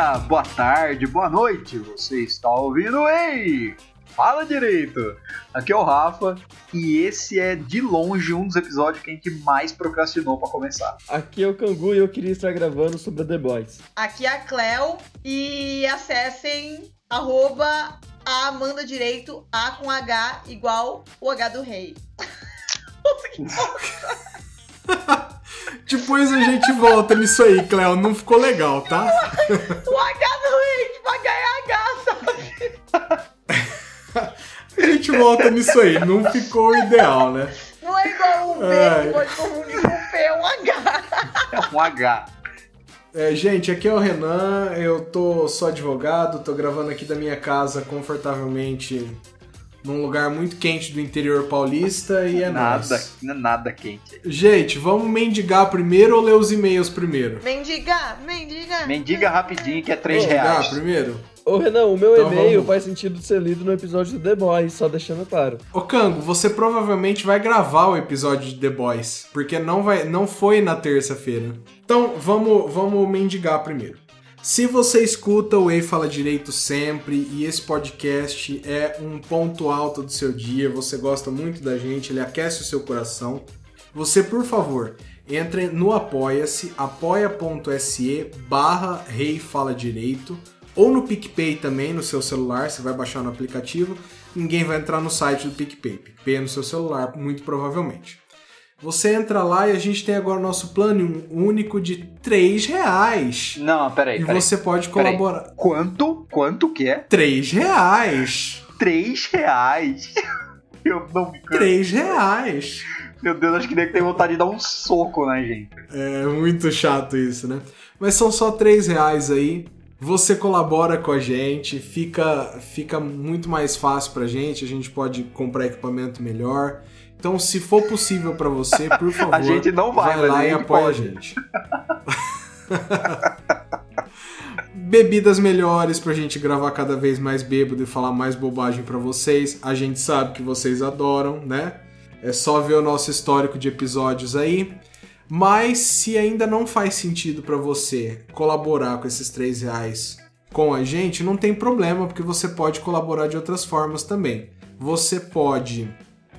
dia, boa tarde, boa noite. Você está ouvindo Ei? Fala direito! Aqui é o Rafa e esse é de longe um dos episódios que a gente mais procrastinou para começar. Aqui é o Cangu e eu queria estar gravando sobre The Boys. Aqui é a Cleo e acessem arroba a Amanda Direito, A com H igual o H do rei. Depois a gente volta nisso aí, Cleo. Não ficou legal, tá? o H do rei, tipo H é H, sabe? a gente volta nisso aí. Não ficou ideal, né? Não é igual um B é. que pode confundir com um P, é um H. É um H. É, gente, aqui é o Renan, eu tô só advogado, tô gravando aqui da minha casa confortavelmente num lugar muito quente do interior paulista e é nada, nóis. Não é nada quente. Gente, vamos mendigar primeiro ou ler os e-mails primeiro? Mendigar, mendigar. Mendiga rapidinho que é 3 reais. Mendigar primeiro? Ô Renan, o meu então e-mail vamos... faz sentido ser lido no episódio do The Boys, só deixando claro. Ô Cango, você provavelmente vai gravar o episódio de The Boys, porque não, vai, não foi na terça-feira. Então vamos, vamos mendigar primeiro. Se você escuta o Ei Fala Direito sempre e esse podcast é um ponto alto do seu dia, você gosta muito da gente, ele aquece o seu coração, você, por favor, entre no Apoia-se, apoia.se barra Rei Fala Direito, ou no PicPay também, no seu celular, você vai baixar no aplicativo, ninguém vai entrar no site do PicPay. PicPay é no seu celular, muito provavelmente. Você entra lá e a gente tem agora o nosso plano único de 3 reais. Não, peraí. E peraí, você pode colaborar. Peraí. Quanto? Quanto que é? 3 reais. 3 reais? Eu não me canso. 3 reais. Meu Deus, acho que nem tem vontade de dar um soco na gente. É muito chato isso, né? Mas são só 3 reais aí. Você colabora com a gente, fica, fica muito mais fácil pra gente, a gente pode comprar equipamento melhor. Então, se for possível para você, por favor, a gente não vai, vai lá e apoia pode. a gente. Bebidas melhores pra gente gravar cada vez mais bêbado e falar mais bobagem para vocês. A gente sabe que vocês adoram, né? É só ver o nosso histórico de episódios aí. Mas se ainda não faz sentido para você colaborar com esses três reais com a gente, não tem problema, porque você pode colaborar de outras formas também. Você pode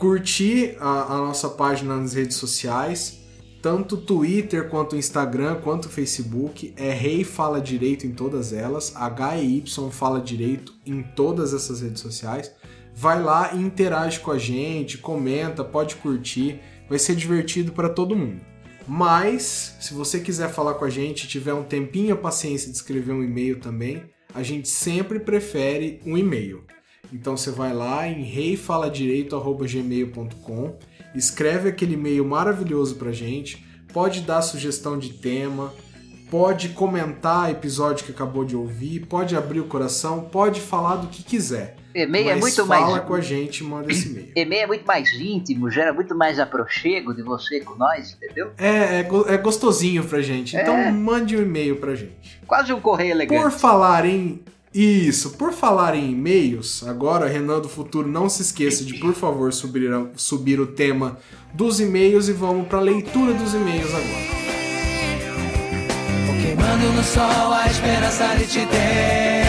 curtir a, a nossa página nas redes sociais, tanto Twitter quanto Instagram quanto Facebook, é Rei Fala Direito em todas elas, H-E-Y Fala Direito em todas essas redes sociais. Vai lá e interage com a gente, comenta, pode curtir, vai ser divertido para todo mundo. Mas, se você quiser falar com a gente, tiver um tempinho a paciência de escrever um e-mail também, a gente sempre prefere um e-mail. Então você vai lá em reifaladireito@gmail.com, escreve aquele e-mail maravilhoso pra gente, pode dar sugestão de tema, pode comentar episódio que acabou de ouvir, pode abrir o coração, pode falar do que quiser. E-mail é muito fala mais. Fala com a gente, manda esse e-mail. E-mail é muito mais íntimo, gera muito mais aproxego de você com nós, entendeu? É, é, é gostosinho pra gente. Então é. mande um e-mail pra gente. Quase um correio elegante. Por falar em isso, por falar em e-mails, agora, Renan do Futuro, não se esqueça de, por favor, subir, subir o tema dos e-mails e vamos para a leitura dos e-mails agora. Queimando no sol a esperança de te ter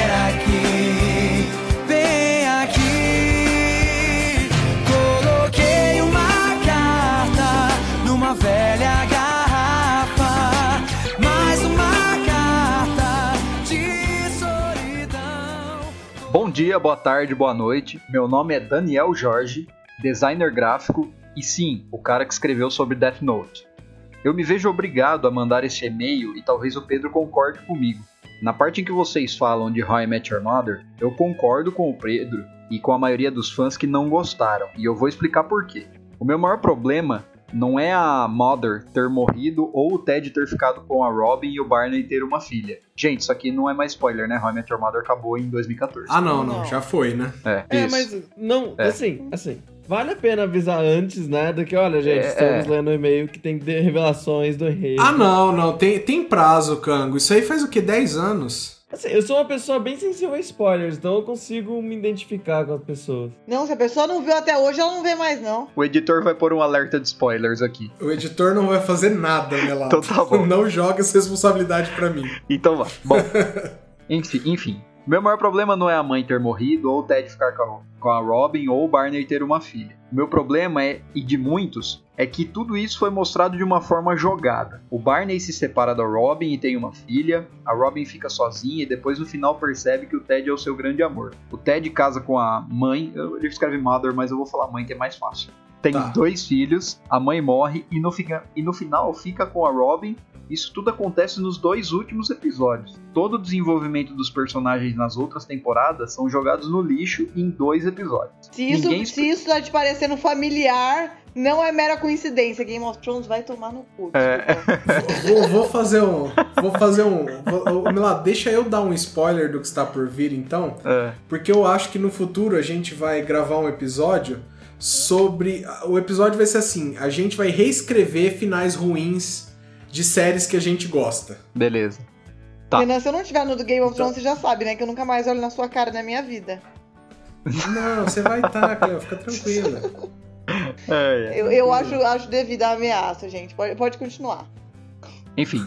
Bom dia, boa tarde, boa noite. Meu nome é Daniel Jorge, designer gráfico e sim, o cara que escreveu sobre Death Note. Eu me vejo obrigado a mandar esse e-mail e talvez o Pedro concorde comigo. Na parte em que vocês falam de How I Met Your Mother, eu concordo com o Pedro e com a maioria dos fãs que não gostaram, e eu vou explicar por quê. O meu maior problema não é a Mother ter morrido ou o Ted ter ficado com a Robin e o Barney ter uma filha. Gente, isso aqui não é mais spoiler, né? How I Met Your Mother acabou em 2014. Ah, não, não, não. já foi, né? É, é mas não, é. assim, assim, vale a pena avisar antes, né? Do que, olha, gente, é, estamos é. lendo um e-mail que tem revelações do rei. Ah, não, não, tem, tem prazo, Cango. Isso aí faz o que, 10 anos? Assim, eu sou uma pessoa bem sensível a spoilers, então eu consigo me identificar com as pessoas. Não, se a pessoa não viu até hoje, ela não vê mais, não. O editor vai pôr um alerta de spoilers aqui. O editor não vai fazer nada, né, lá. Então tá bom. Não joga essa responsabilidade pra mim. Então vai. Bom, enfim, enfim. Meu maior problema não é a mãe ter morrido, ou o Ted ficar com a, Robin, ou o Barney ter uma filha. Meu problema é, e de muitos, é que tudo isso foi mostrado de uma forma jogada. O Barney se separa da Robin e tem uma filha, a Robin fica sozinha e depois no final percebe que o Ted é o seu grande amor. O Ted casa com a mãe, ele escreve Mother, mas eu vou falar mãe que é mais fácil. Tem Tá. dois filhos, a mãe morre e no, fica, e no final fica com a Robin isso tudo acontece nos dois últimos episódios. Todo o desenvolvimento dos personagens nas outras temporadas são jogados no lixo em dois episódios. Se isso, Ninguém se isso tá te parecendo familiar, não é mera coincidência. Game of Thrones vai tomar no cu. É. Vou, vou fazer um. Vou fazer um. Vou, deixa eu dar um spoiler do que está por vir, então. É. Porque eu acho que no futuro a gente vai gravar um episódio sobre. O episódio vai ser assim: a gente vai reescrever finais ruins de séries que a gente gosta. Beleza. Tá. Renan, se eu não tiver no do Game of Então- Thrones, você já sabe, né? Que eu nunca mais olho na sua cara na minha vida. Não, você vai estar, Cleo, fica tranquila. É, é. Eu, eu acho, acho devido à ameaça, gente. Pode, pode continuar. Enfim,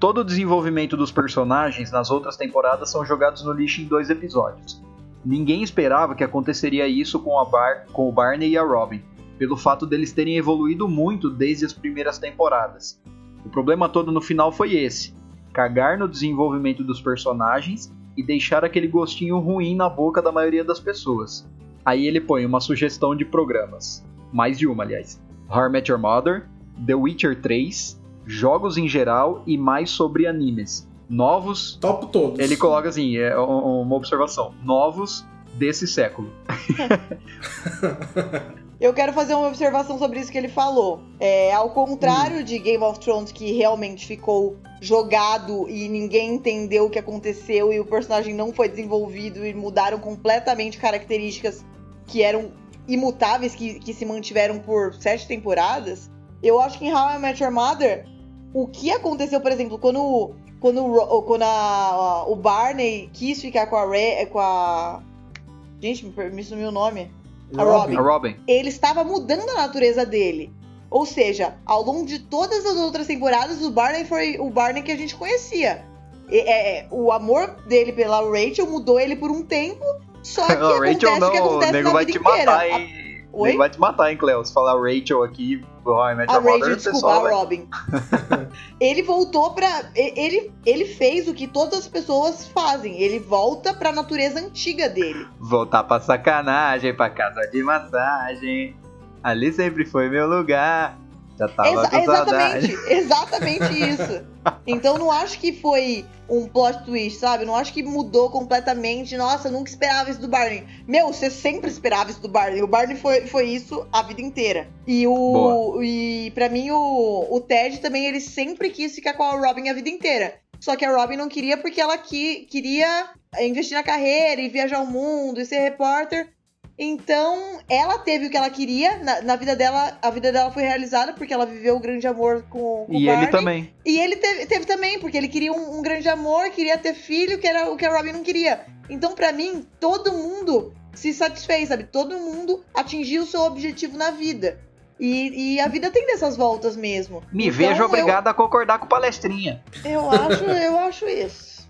todo o desenvolvimento dos personagens nas outras temporadas são jogados no lixo em dois episódios. Ninguém esperava que aconteceria isso com, Bar com o Barney e a Robin, pelo fato deles terem evoluído muito desde as primeiras temporadas. O problema todo no final foi esse: cagar no desenvolvimento dos personagens e deixar aquele gostinho ruim na boca da maioria das pessoas. Aí ele põe uma sugestão de programas, mais de uma, aliás: I Met Your Mother, The Witcher 3, jogos em geral e mais sobre animes. Novos, Topo todos. ele coloca assim, é um- uma observação, novos desse século. Eu quero fazer uma observação sobre isso que ele falou. É, ao contrário de Game of Thrones, que realmente ficou jogado e ninguém entendeu o que aconteceu e o personagem não foi desenvolvido e mudaram completamente características que eram imutáveis, que, que se mantiveram por sete temporadas. Eu acho que em How I Met Your Mother, o que aconteceu, por exemplo, quando, quando, o quando a- o Barney quis ficar com a Ray, com a. Gente, me, me sumiu o nome a Robin. A Robin. ele estava mudando a natureza dele. Ou seja, ao longo de todas as outras temporadas, o Barney foi o Barney que a gente conhecia. E- é, é, o amor dele pela Rachel mudou ele por um tempo, só que Não, acontece Rachel o que não, o acontece nego na vai vida te inteira. matar, A- hein? Oi? nego vai te matar, hein, Cleo? Se falar Rachel aqui, I Met A Rachel, desculpa, a. Robin. ele voltou pra. Ele, ele fez o que todas as pessoas fazem. Ele volta pra natureza antiga dele. Voltar pra sacanagem, pra casa de massagem. Ali sempre foi meu lugar. Já tava Exa- com saudade. exatamente, exatamente isso. Então não acho que foi um plot twist, sabe? Não acho que mudou completamente. Nossa, eu nunca esperava isso do Barney. Meu, você sempre esperava isso do Barney. O Barney foi, foi isso a vida inteira. E o Boa. e para mim o, o Ted também ele sempre quis ficar com a Robin a vida inteira. Só que a Robin não queria porque ela que, queria investir na carreira e viajar o mundo e ser repórter. Então, ela teve o que ela queria na, na vida dela. A vida dela foi realizada porque ela viveu o grande amor com, com o E Barney. ele também. E ele teve, teve também, porque ele queria um, um grande amor, queria ter filho, que era o que a Robin não queria. Então, pra mim, todo mundo se satisfez, sabe? Todo mundo atingiu o seu objetivo na vida. E, e a vida tem dessas voltas mesmo. Me Então, vejo eu- obrigado a concordar com palestrinha. Eu, acho, eu acho isso.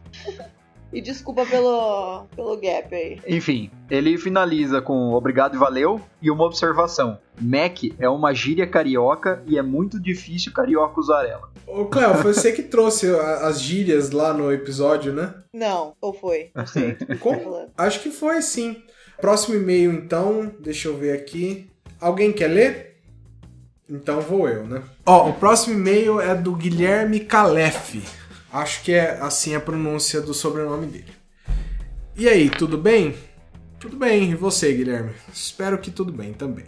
E desculpa pelo, pelo gap aí. Enfim, ele finaliza com obrigado e valeu e uma observação. Mac é uma gíria carioca e é muito difícil carioca usar ela. Ô, Cleo, foi você que trouxe as gírias lá no episódio, né? Não, ou foi? Não sei. Como? Acho que foi sim. Próximo e-mail, então, deixa eu ver aqui. Alguém quer ler? Então vou eu, né? Ó, o próximo e-mail é do Guilherme Calef. Acho que é assim a pronúncia do sobrenome dele. E aí, tudo bem? Tudo bem, e você, Guilherme? Espero que tudo bem também.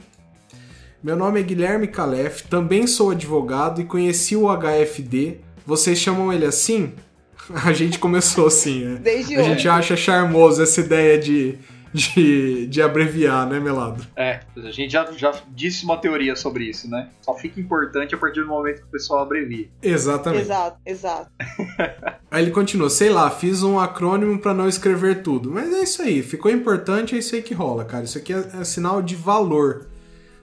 Meu nome é Guilherme Calef, também sou advogado e conheci o HFD. Vocês chamam ele assim? A gente começou assim, né? Desde A hoje. gente acha charmoso essa ideia de, de, de abreviar, né, Melado? É, a gente já, já disse uma teoria sobre isso, né? Só fica importante a partir do momento que o pessoal abrevia. Exatamente. Exato, exato. Aí ele continua, sei lá, fiz um acrônimo para não escrever tudo. Mas é isso aí, ficou importante, é isso aí que rola, cara. Isso aqui é, é sinal de valor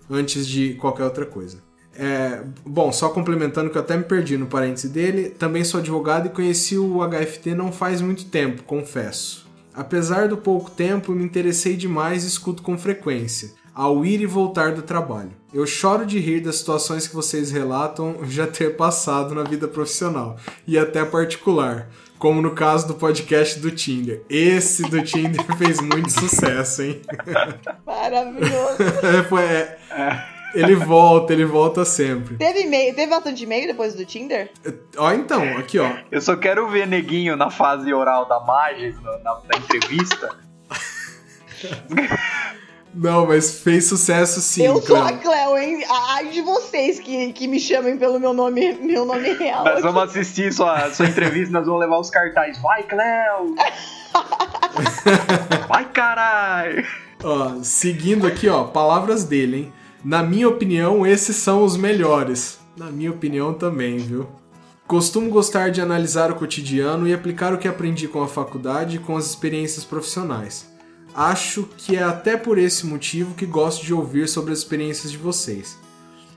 antes de qualquer outra coisa. É, bom, só complementando que eu até me perdi no parêntese dele, também sou advogado e conheci o HFT não faz muito tempo, confesso. Apesar do pouco tempo, me interessei demais e escuto com frequência ao ir e voltar do trabalho. Eu choro de rir das situações que vocês relatam já ter passado na vida profissional e até particular, como no caso do podcast do Tinder. Esse do Tinder fez muito sucesso, hein? Maravilhoso. Foi, é, ele volta, ele volta sempre. Teve, e-mail, teve bastante e-mail depois do Tinder? Ó, então, aqui, ó. Eu só quero ver neguinho na fase oral da Magis, na, na, entrevista. Não, mas fez sucesso sim. Eu sou a Cleo, hein? Ai de vocês que, que me chamem pelo meu nome, meu nome real. Nós vamos assistir sua, sua entrevista, nós vamos levar os cartazes. Vai, Cleo! Vai, caralho! Ó, seguindo aqui, ó, palavras dele, hein? Na minha opinião, esses são os melhores. Na minha opinião também, viu? Costumo gostar de analisar o cotidiano e aplicar o que aprendi com a faculdade e com as experiências profissionais. Acho que é até por esse motivo que gosto de ouvir sobre as experiências de vocês.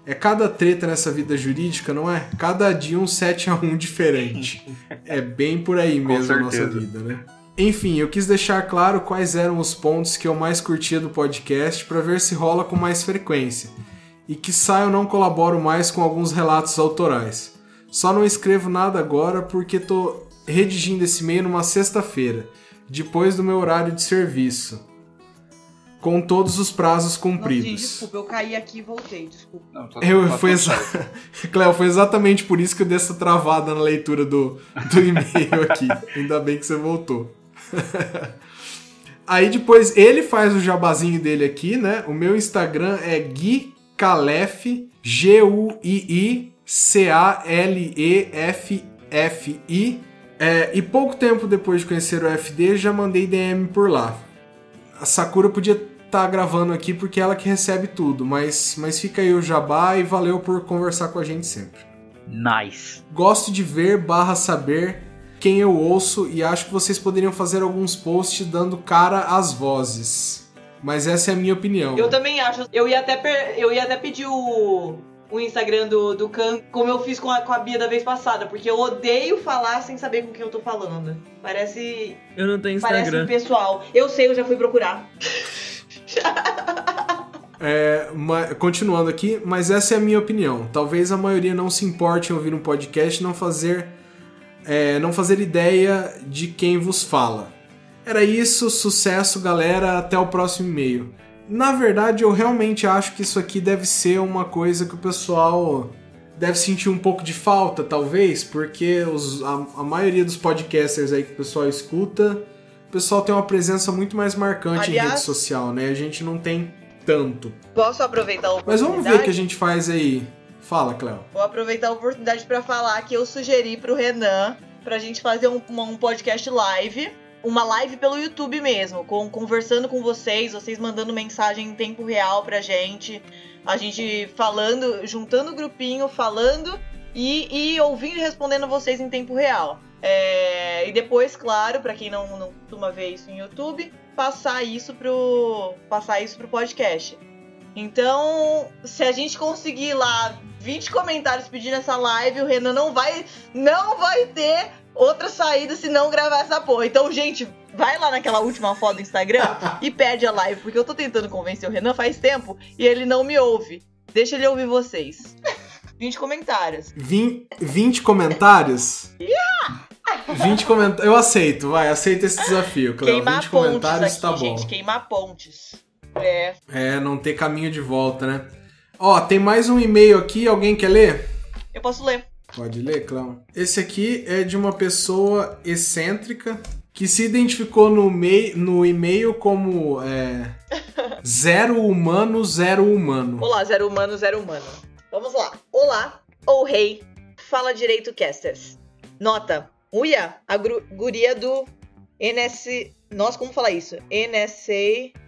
É cada treta nessa vida jurídica, não é? Cada dia um 7 a 1 diferente. É bem por aí mesmo a nossa vida, né? Enfim, eu quis deixar claro quais eram os pontos que eu mais curtia do podcast para ver se rola com mais frequência. E que eu não colaboro mais com alguns relatos autorais. Só não escrevo nada agora porque tô redigindo esse e-mail numa sexta-feira depois do meu horário de serviço. Com todos os prazos cumpridos. Nossa, desculpa, eu caí aqui e voltei, desculpa. Não, tô, eu, tô foi, exa... Cleo, foi exatamente por isso que eu dei essa travada na leitura do, do e-mail aqui. Ainda bem que você voltou. Aí depois ele faz o jabazinho dele aqui, né? O meu Instagram é Gui Calef, G-U-I-I C-A-L-E-F-F-I é, e pouco tempo depois de conhecer o FD, já mandei DM por lá. A Sakura podia estar tá gravando aqui porque é ela que recebe tudo, mas, mas fica aí o jabá e valeu por conversar com a gente sempre. Nice. Gosto de ver barra saber quem eu ouço e acho que vocês poderiam fazer alguns posts dando cara às vozes. Mas essa é a minha opinião. Eu também acho. Eu ia até, per... eu ia até pedir o o Instagram do, do Khan, como eu fiz com a, com a Bia da vez passada, porque eu odeio falar sem saber com quem eu tô falando. Parece. Eu não tenho Instagram. Parece pessoal. Eu sei, eu já fui procurar. É, continuando aqui, mas essa é a minha opinião. Talvez a maioria não se importe em ouvir um podcast e não fazer, é, não fazer ideia de quem vos fala. Era isso, sucesso, galera. Até o próximo e-mail. Na verdade, eu realmente acho que isso aqui deve ser uma coisa que o pessoal deve sentir um pouco de falta, talvez, porque os, a, a, maioria dos podcasters aí que o pessoal escuta, o pessoal tem uma presença muito mais marcante Aliás, em rede social, né? A gente não tem tanto. Posso aproveitar a oportunidade? Mas vamos ver o que a gente faz aí. Fala, Cléo. Vou aproveitar a oportunidade para falar que eu sugeri pro Renan pra gente fazer um, um podcast live uma live pelo YouTube mesmo, com, conversando com vocês, vocês mandando mensagem em tempo real pra gente, a gente falando, juntando o grupinho, falando e, e ouvindo e respondendo vocês em tempo real. É, e depois, claro, para quem não, não costuma ver isso em YouTube, passar isso pro passar isso pro podcast. Então, se a gente conseguir lá 20 comentários pedindo essa live, o Renan não vai não vai ter outra saída se não gravar essa porra. Então, gente, vai lá naquela última foto do Instagram e pede a live, porque eu tô tentando convencer o Renan faz tempo e ele não me ouve. Deixa ele ouvir vocês. 20 comentários. 20, 20 comentários? Yeah! 20 comentários. Eu aceito, vai, aceita esse desafio, Cleo. Queimar 20 comentários aqui, tá bom. Gente, queimar pontes. É. É, não ter caminho de volta, né? Ó, tem mais um e-mail aqui, alguém quer ler? Eu posso ler. Pode ler, Cláudio. Esse aqui é de uma pessoa excêntrica que se identificou no, mei, no e-mail como é, zero humano, zero humano. Olá, zero humano, zero humano. Vamos lá. Olá, ou rei, fala direito, casters. Nota, Uia, a guria do NS... Nossa, como falar isso? NSA...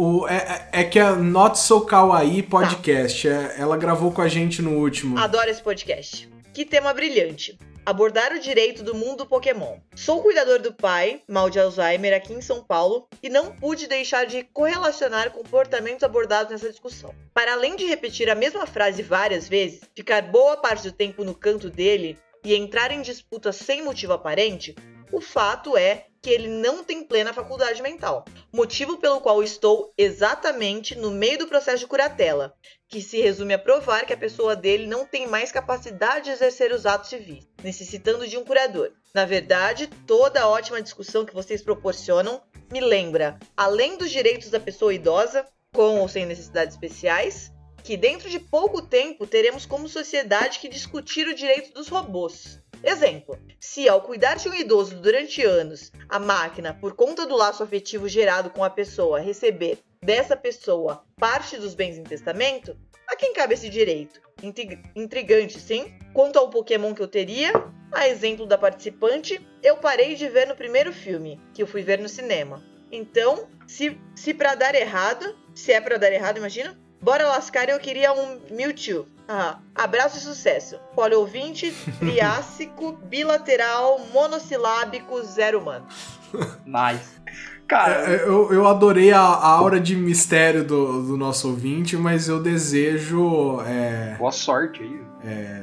O, é, é, é que a Not So Kawaii podcast, tá. ela gravou com a gente no último. Adoro esse podcast. Que tema brilhante. abordar o direito do mundo Pokémon. Sou cuidador do pai, mal de Alzheimer, aqui em São Paulo, e não pude deixar de correlacionar comportamentos abordados nessa discussão. Para além de repetir a mesma frase várias vezes, ficar boa parte do tempo no canto dele e entrar em disputa sem motivo aparente, o fato é que ele não tem plena faculdade mental, motivo pelo qual estou exatamente no meio do processo de curatela, que se resume a provar que a pessoa dele não tem mais capacidade de exercer os atos civis, necessitando de um curador. Na verdade, toda a ótima discussão que vocês proporcionam me lembra, além dos direitos da pessoa idosa, com ou sem necessidades especiais, que dentro de pouco tempo teremos como sociedade que discutir o direito dos robôs. Exemplo: se ao cuidar de um idoso durante anos, a máquina, por conta do laço afetivo gerado com a pessoa, receber dessa pessoa parte dos bens em testamento, a quem cabe esse direito? Intrigante, sim? Quanto ao Pokémon que eu teria, a exemplo da participante, eu parei de ver no primeiro filme, que eu fui ver no cinema. Então, se, se para dar errado, se é para dar errado, imagina, bora lascar, eu queria um Mewtwo. Ah, abraço e sucesso. Poliouvinte, triássico, bilateral, monossilábico, zero humano. Nice. Cara, é, é, eu, eu adorei a, a aura de mistério do, do nosso ouvinte, mas eu desejo. É, Boa sorte aí. É,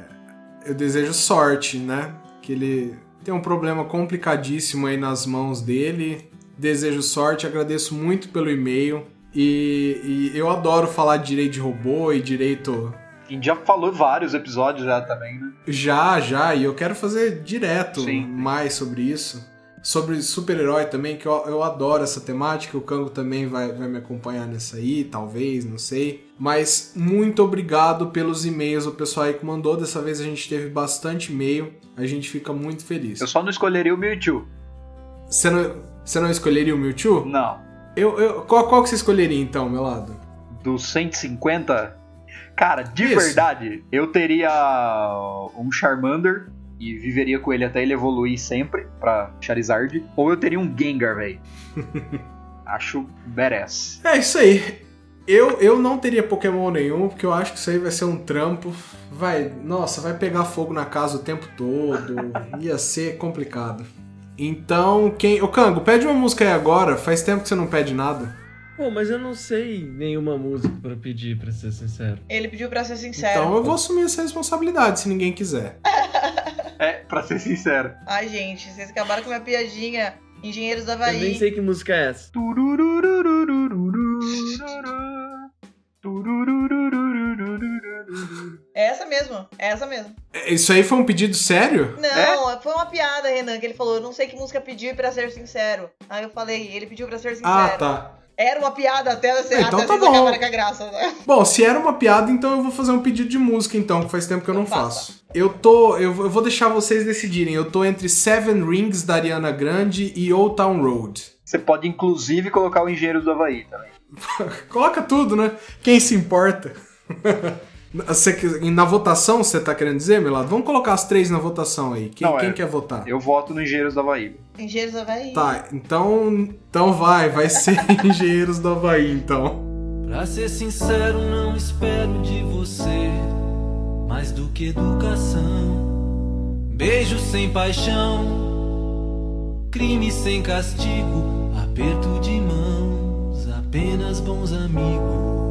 eu desejo sorte, né? Que ele tem um problema complicadíssimo aí nas mãos dele. Desejo sorte, agradeço muito pelo e-mail. E, e eu adoro falar de direito de robô e direito a gente já falou vários episódios já também, né? Já, já, e eu quero fazer direto Sim. mais sobre isso. Sobre super-herói também, que eu, eu adoro essa temática. O Kango também vai, vai me acompanhar nessa aí, talvez, não sei. Mas muito obrigado pelos e-mails, o pessoal aí que mandou. Dessa vez a gente teve bastante e-mail. A gente fica muito feliz. Eu só não escolheria o Mewtwo. Você não, você não escolheria o Mewtwo? Não. Eu, eu, qual, qual que você escolheria então, meu lado? Dos 150, Cara, de Isso. verdade, eu teria um Charmander e viveria com ele até ele evoluir sempre pra Charizard. Ou eu teria um Gengar, velho. Acho badass. É isso aí. Eu, eu não teria Pokémon nenhum, porque eu acho que isso aí vai ser um trampo. Vai, nossa, vai pegar fogo na casa o tempo todo. Ia ser complicado. Então, quem. Ô Kango, pede uma música aí agora. Faz tempo que você não pede nada. Pô, mas eu não sei nenhuma música pra pedir, pra ser sincero. Ele pediu pra ser sincero. Então eu vou assumir essa responsabilidade se ninguém quiser. É, pra ser sincero. Ai, gente, vocês acabaram com a minha piadinha. Engenheiros do Eu nem Havaí. sei que música é essa. É essa mesmo, é essa mesmo. É, Isso aí foi um pedido sério? Não, foi uma piada, Renan, que ele falou, eu não sei que música pedir pra ser sincero. Aí eu falei, ele pediu pra ser sincero. Ah, tá. Era uma piada até, você, Então até tá bom. com a graça, né? Bom, se era uma piada, então eu vou fazer um pedido de música, então, que faz tempo que eu não Então faça. faço. Eu tô. Eu, eu vou deixar vocês decidirem. Eu tô entre Seven Rings da Ariana Grande e Old Town Road. Você pode inclusive colocar o Engenheiros do Havaí também. Coloca tudo, né? Quem se importa? Você na votação, você tá querendo dizer, meu lado? Vamos colocar as três na votação aí. Quem, Não, é. quem quer votar? Eu voto no Engenheiros do Havaí. Engenheiros do Havaí. Tá, então. Então vai, vai ser Engenheiros do Havaí, então. Pra ser sincero, não espero de você mais do que educação. Beijo sem paixão, crime sem castigo, aperto de mãos, apenas bons amigos.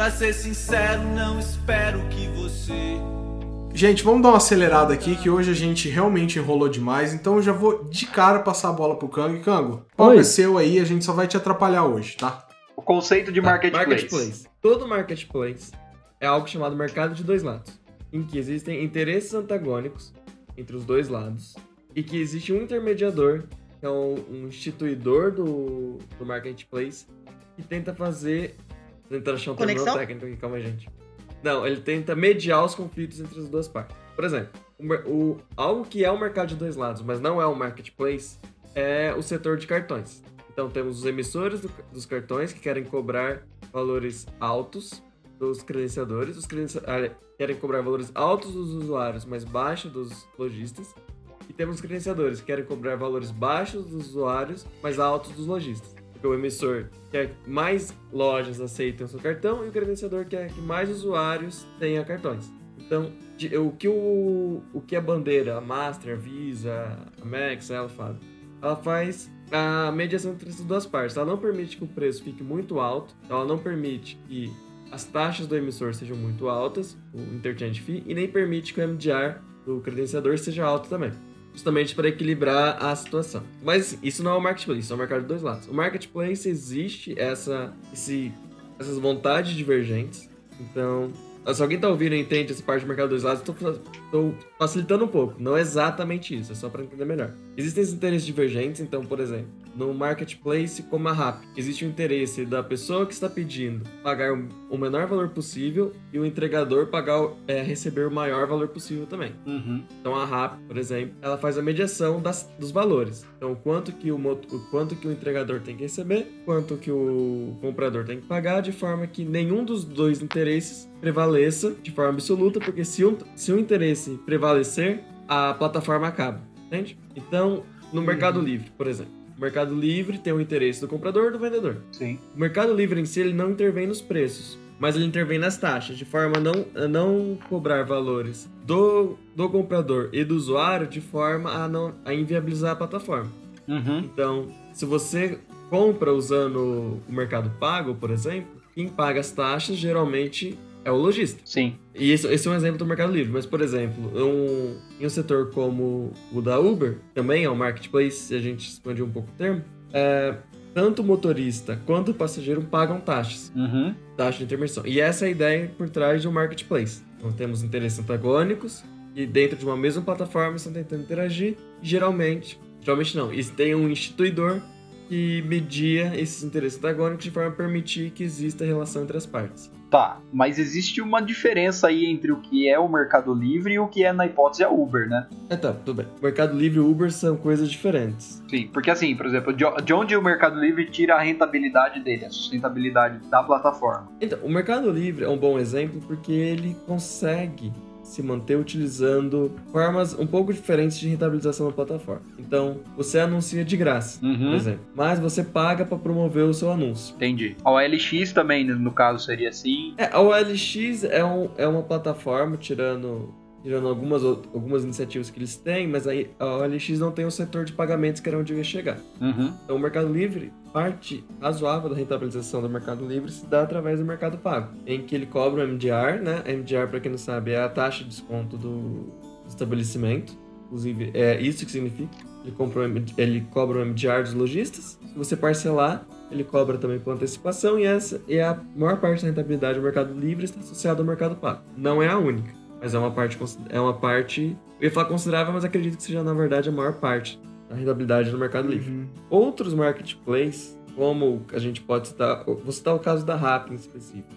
Pra ser sincero, não espero que você Gente, vamos dar uma acelerada aqui, que hoje a gente realmente enrolou demais, então eu já vou de cara passar a bola pro Kango. E Kango, o palco Oi. é seu aí, a gente só vai te atrapalhar hoje, tá? O conceito de Tá, marketplace. Todo marketplace é algo chamado mercado de dois lados, em que existem interesses antagônicos entre os dois lados e que existe um intermediador, que é um, um instituidor do, do marketplace, que tenta fazer. Termo Conexão? técnico aqui, calma, gente. Não, ele tenta mediar os conflitos entre as duas partes. Por exemplo, o o, algo que é um mercado de dois lados, mas não é um marketplace, é o setor de cartões. Então temos os emissores do- dos cartões que querem cobrar valores altos dos credenciadores, os credenci- ah, querem cobrar valores altos dos usuários, mas baixos dos lojistas. E temos os credenciadores que querem cobrar valores baixos dos usuários, mas altos dos lojistas. Porque o emissor quer que mais lojas aceitem o seu cartão e o credenciador quer que mais usuários tenham cartões. Então, de- o que, o, o que a bandeira, a Master, a Visa, a Max, ela faz? Ela faz a mediação entre essas duas partes. Ela não permite que o preço fique muito alto, ela não permite que as taxas do emissor sejam muito altas, o interchange fee, e nem permite que o MDR do credenciador seja alto também. Justamente para equilibrar a situação. Mas isso não é o marketplace, isso é o mercado de dois lados. O marketplace existe essa, esse, essas vontades divergentes. Então, se alguém tá ouvindo e entende essa parte do mercado dos lados, estou facilitando um pouco. Não é exatamente isso, é só para entender melhor. Existem esses interesses divergentes, então, por exemplo, no marketplace como a RAP, existe o interesse da pessoa que está pedindo pagar o menor valor possível e o entregador pagar, é, receber o maior valor possível também. Uhum. Então a RAP, por exemplo, ela faz a mediação das- dos valores. Então quanto que o, o quanto que o entregador tem que receber, quanto que o comprador tem que pagar, de forma que nenhum dos dois interesses prevaleça de forma absoluta, porque se um, se um interesse prevalecer, a plataforma acaba, entende? Então, no Mercado Livre, por exemplo, o Mercado Livre tem o interesse do comprador e do vendedor. Sim. O Mercado Livre em si ele não intervém nos preços, mas ele intervém nas taxas, de forma a não, a não cobrar valores do, do comprador e do usuário de forma a, não, a inviabilizar a plataforma. Uhum. Então, se você compra usando o Mercado Pago, por exemplo, quem paga as taxas geralmente é o lojista. Sim. E esse, esse é um exemplo do Mercado Livre. Mas, por exemplo, um, em um setor como o da Uber, também é um marketplace, se a gente expandir um pouco o termo, é, tanto o motorista quanto o passageiro pagam taxas, Uhum. taxa de intermissão. E essa é a ideia por trás de um marketplace. Então, temos interesses antagônicos e dentro de uma mesma plataforma estão tentando interagir. Geralmente, geralmente não, e tem um instituidor que media esses interesses antagônicos de forma a permitir que exista relação entre as partes. Tá, mas existe uma diferença aí entre o que é o Mercado Livre e o que é, na hipótese, a Uber, né? É, tá, tudo bem. Mercado Livre e Uber são coisas diferentes. Sim, porque assim, por exemplo, de de onde o Mercado Livre tira a rentabilidade dele, a sustentabilidade da plataforma? Então, o Mercado Livre é um bom exemplo porque ele consegue se manter utilizando formas um pouco diferentes de rentabilização da plataforma. Então, você anuncia de graça, por Uhum. exemplo, mas você paga para promover o seu anúncio. Entendi. A OLX também, no caso, seria assim. É, a OLX é, um, é uma plataforma, tirando, tirando algumas, algumas iniciativas que eles têm, mas aí a OLX não tem o setor de pagamentos que era onde eu ia chegar. Uhum. Então, o Mercado Livre, parte razoável da rentabilização do Mercado Livre se dá através do Mercado Pago, em que ele cobra o MDR, né? MDR, para quem não sabe, é a taxa de desconto do estabelecimento. Inclusive, é isso que significa. Ele, compra ele cobra o MDR dos lojistas. Se você parcelar, ele cobra também por antecipação e essa é a maior parte da rentabilidade do Mercado Livre está associada ao Mercado Pago. Não é a única, mas é uma parte é uma parte, eu ia falar considerável, mas acredito que seja na verdade a maior parte da rentabilidade do Mercado Livre. Uhum. Outros marketplaces, como a gente pode citar, vou citar o caso da Rappi em específico,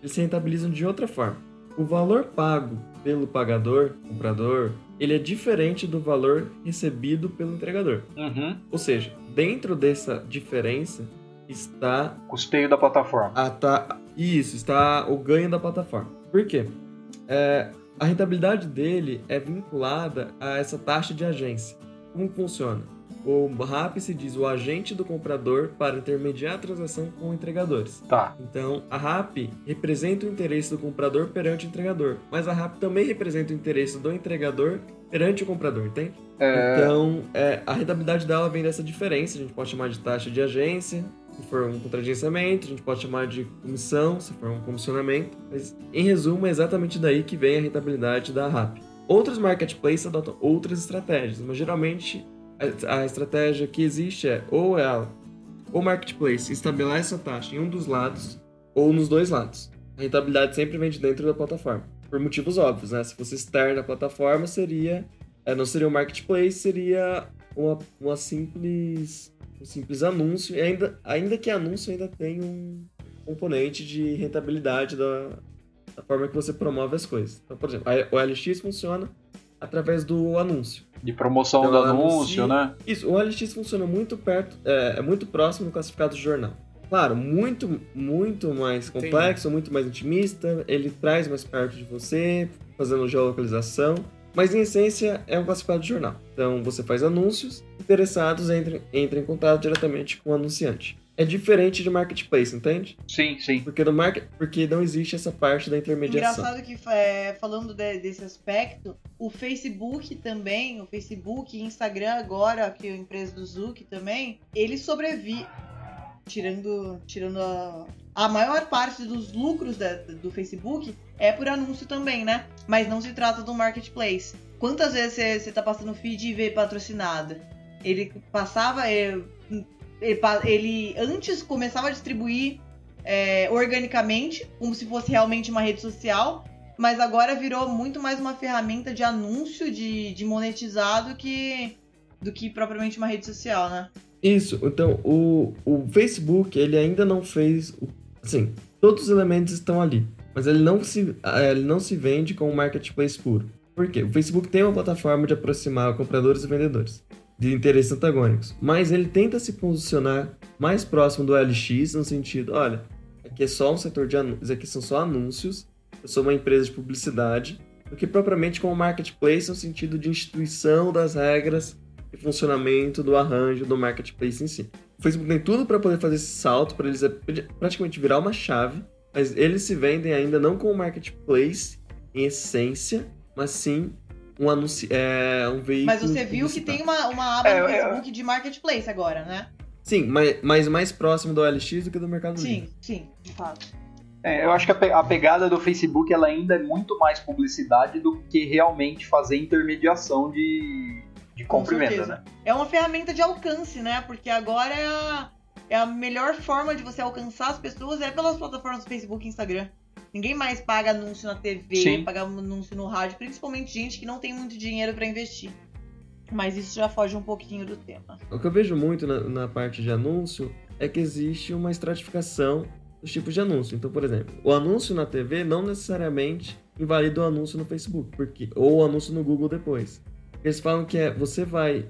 eles se rentabilizam de outra forma. O valor pago pelo pagador, comprador, ele é diferente do valor recebido pelo entregador. Uhum. Ou seja, dentro dessa diferença está Custeio da plataforma. a ta- isso, está o ganho da plataforma. Por quê? É, a rentabilidade dele é vinculada a essa taxa de agência. Como funciona? O RAP se diz o agente do comprador para intermediar a transação com entregadores. Tá. Então, a RAP representa o interesse do comprador perante o entregador, mas a RAP também representa o interesse do entregador perante o comprador, entende? É, Então, é, a rentabilidade dela vem dessa diferença. A gente pode chamar de taxa de agência, se for um contragenciamento, a gente pode chamar de comissão, se for um comissionamento. Mas, em resumo, é exatamente daí que vem a rentabilidade da RAP. Outros marketplaces adotam outras estratégias, mas geralmente a, estratégia que existe é ou ela, o marketplace estabelece a taxa em um dos lados ou nos dois lados. A rentabilidade sempre vem de dentro da plataforma, por motivos óbvios, né? Se fosse externa à plataforma, seria é, não seria um marketplace, seria uma, uma simples, um simples anúncio. E ainda, ainda que anúncio ainda tem um componente de rentabilidade da, da forma que você promove as coisas. Então, por exemplo, a OLX funciona através do anúncio. de promoção Então, do anúncio, anuncia- né? Isso, o OLX funciona muito perto, é, é muito próximo do classificado de jornal. Claro, muito, muito mais complexo, muito mais intimista, ele traz mais perto de você, fazendo geolocalização, mas em essência é um classificado de jornal. Então você faz anúncios, interessados entrem, entrem em contato diretamente com o anunciante. é diferente de marketplace, entende? Sim, sim. Porque, no market, porque não existe essa parte da intermediação. Engraçado que, é, falando de- desse aspecto, o Facebook também, o Facebook e Instagram agora, que é a empresa do Zuck também, ele sobrevive. Tirando, tirando a, a maior parte dos lucros da- do Facebook é por anúncio também, né? Mas não se trata do marketplace. Quantas vezes você, tá passando feed e vê patrocinada? Ele passava. Ele, ele, ele antes começava a distribuir é, organicamente, como se fosse realmente uma rede social, mas agora virou muito mais uma ferramenta de anúncio, de, de monetizado que do que propriamente uma rede social, né? Isso, então o, o Facebook ele ainda não fez. Assim, todos os elementos estão ali, mas ele não se, ah, ele não se vende como marketplace puro. Por quê? O Facebook tem uma plataforma de aproximar compradores e vendedores de interesses antagônicos, mas ele tenta se posicionar mais próximo do LX no sentido: olha, aqui é só um setor de anúncios, aqui são só anúncios, eu sou uma empresa de publicidade, do que propriamente como marketplace no sentido de instituição das regras e funcionamento do arranjo do marketplace em si. O Facebook tem tudo para poder fazer esse salto, para eles é, praticamente virar uma chave, mas eles se vendem ainda não como marketplace em essência, mas sim um anúncio, é, um veículo. Mas você viu que tem uma, uma aba É, no é, Facebook de marketplace agora, né? Sim, mas, mas mais próximo do OLX do que do Mercado Sim, Livre. sim, de fato. É, eu acho que a, pe- a pegada do Facebook ela ainda é muito mais publicidade do que realmente fazer intermediação de, de Com compra e venda, né? É uma ferramenta de alcance, né? Porque agora é a, é a melhor forma de você alcançar as pessoas é pelas plataformas do Facebook e Instagram. Ninguém mais paga anúncio na TV, Sim. paga anúncio no rádio, principalmente gente que não tem muito dinheiro pra investir. Mas isso já foge um pouquinho do tema. O que eu vejo muito na, na parte de anúncio é que existe uma estratificação dos tipos de anúncio. Então, por exemplo, o anúncio na TV não necessariamente invalida o anúncio no Facebook, porque ou o anúncio no Google depois. Eles falam que é você vai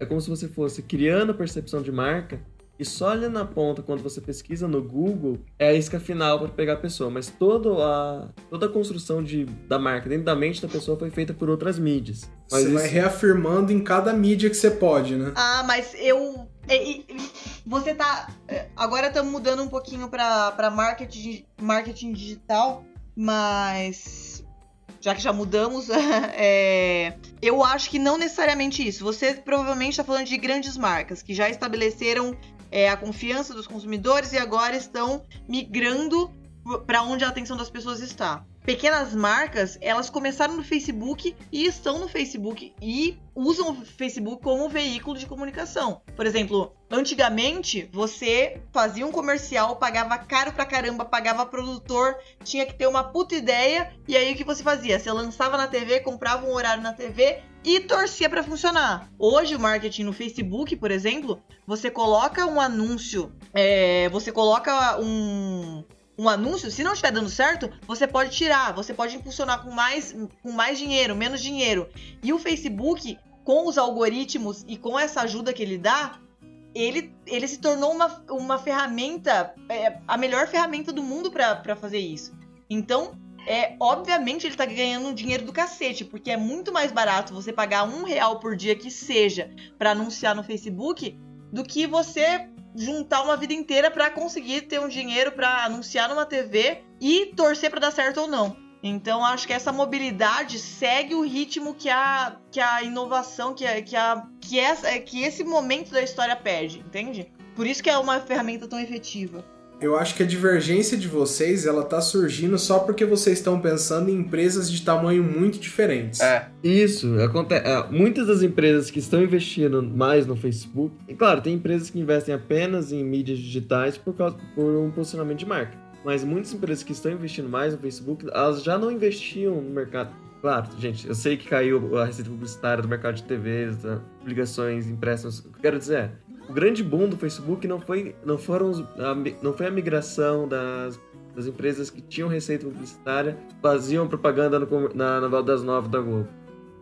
é como se você fosse criando a percepção de marca e só ali na ponta quando você pesquisa no Google é a isca final para pegar a pessoa, mas toda a toda a construção de, da marca dentro da mente da pessoa foi feita por outras mídias. Mas Você vai isso- reafirmando em cada mídia que você pode, né? Ah, mas eu. Você tá. é, Agora estamos mudando um pouquinho pra, pra marketing, marketing digital, mas. Já que já mudamos, é, eu acho que não necessariamente isso. Você provavelmente está falando de grandes marcas que já estabeleceram é, a confiança dos consumidores e agora estão migrando para onde a atenção das pessoas está. Pequenas marcas, elas começaram no Facebook e estão no Facebook e usam o Facebook como veículo de comunicação. Por exemplo, antigamente você fazia um comercial, pagava caro pra caramba, pagava produtor, tinha que ter uma puta ideia, e aí o que você fazia? Você lançava na TV, comprava um horário na TV e torcia pra funcionar. Hoje o marketing no Facebook, por exemplo, você coloca um anúncio, é, você coloca um um anúncio, se não estiver dando certo, você pode tirar, você pode impulsionar com mais, com mais dinheiro, menos dinheiro. E o Facebook, com os algoritmos e com essa ajuda que ele dá, ele, ele se tornou uma, uma ferramenta, é, a melhor ferramenta do mundo para fazer isso. Então, é, obviamente ele tá ganhando dinheiro do cacete, porque é muito mais barato você pagar um real por dia que seja para anunciar no Facebook do que você juntar uma vida inteira para conseguir ter um dinheiro para anunciar numa TV e torcer para dar certo ou não. Então acho que essa mobilidade segue o ritmo que a, que a inovação, que, a, que, a, que, essa, que esse momento da história pede, entende? Por isso que é uma ferramenta tão efetiva. Eu acho que a divergência de vocês, ela tá surgindo só porque vocês estão pensando em empresas de tamanho muito diferentes. É. Isso, acontece. Muitas das empresas que estão investindo mais no Facebook, e claro, tem empresas que investem apenas em mídias digitais por, causa, por um posicionamento de marca. Mas muitas empresas que estão investindo mais no Facebook, elas já não investiam no mercado. Claro, gente, eu sei que caiu a receita publicitária do mercado de TVs, da publicações impressas. O que eu quero dizer é, o grande boom do Facebook não foi, não foram, a, não foi a migração das, das empresas que tinham receita publicitária, faziam propaganda no na novela das nove da Globo.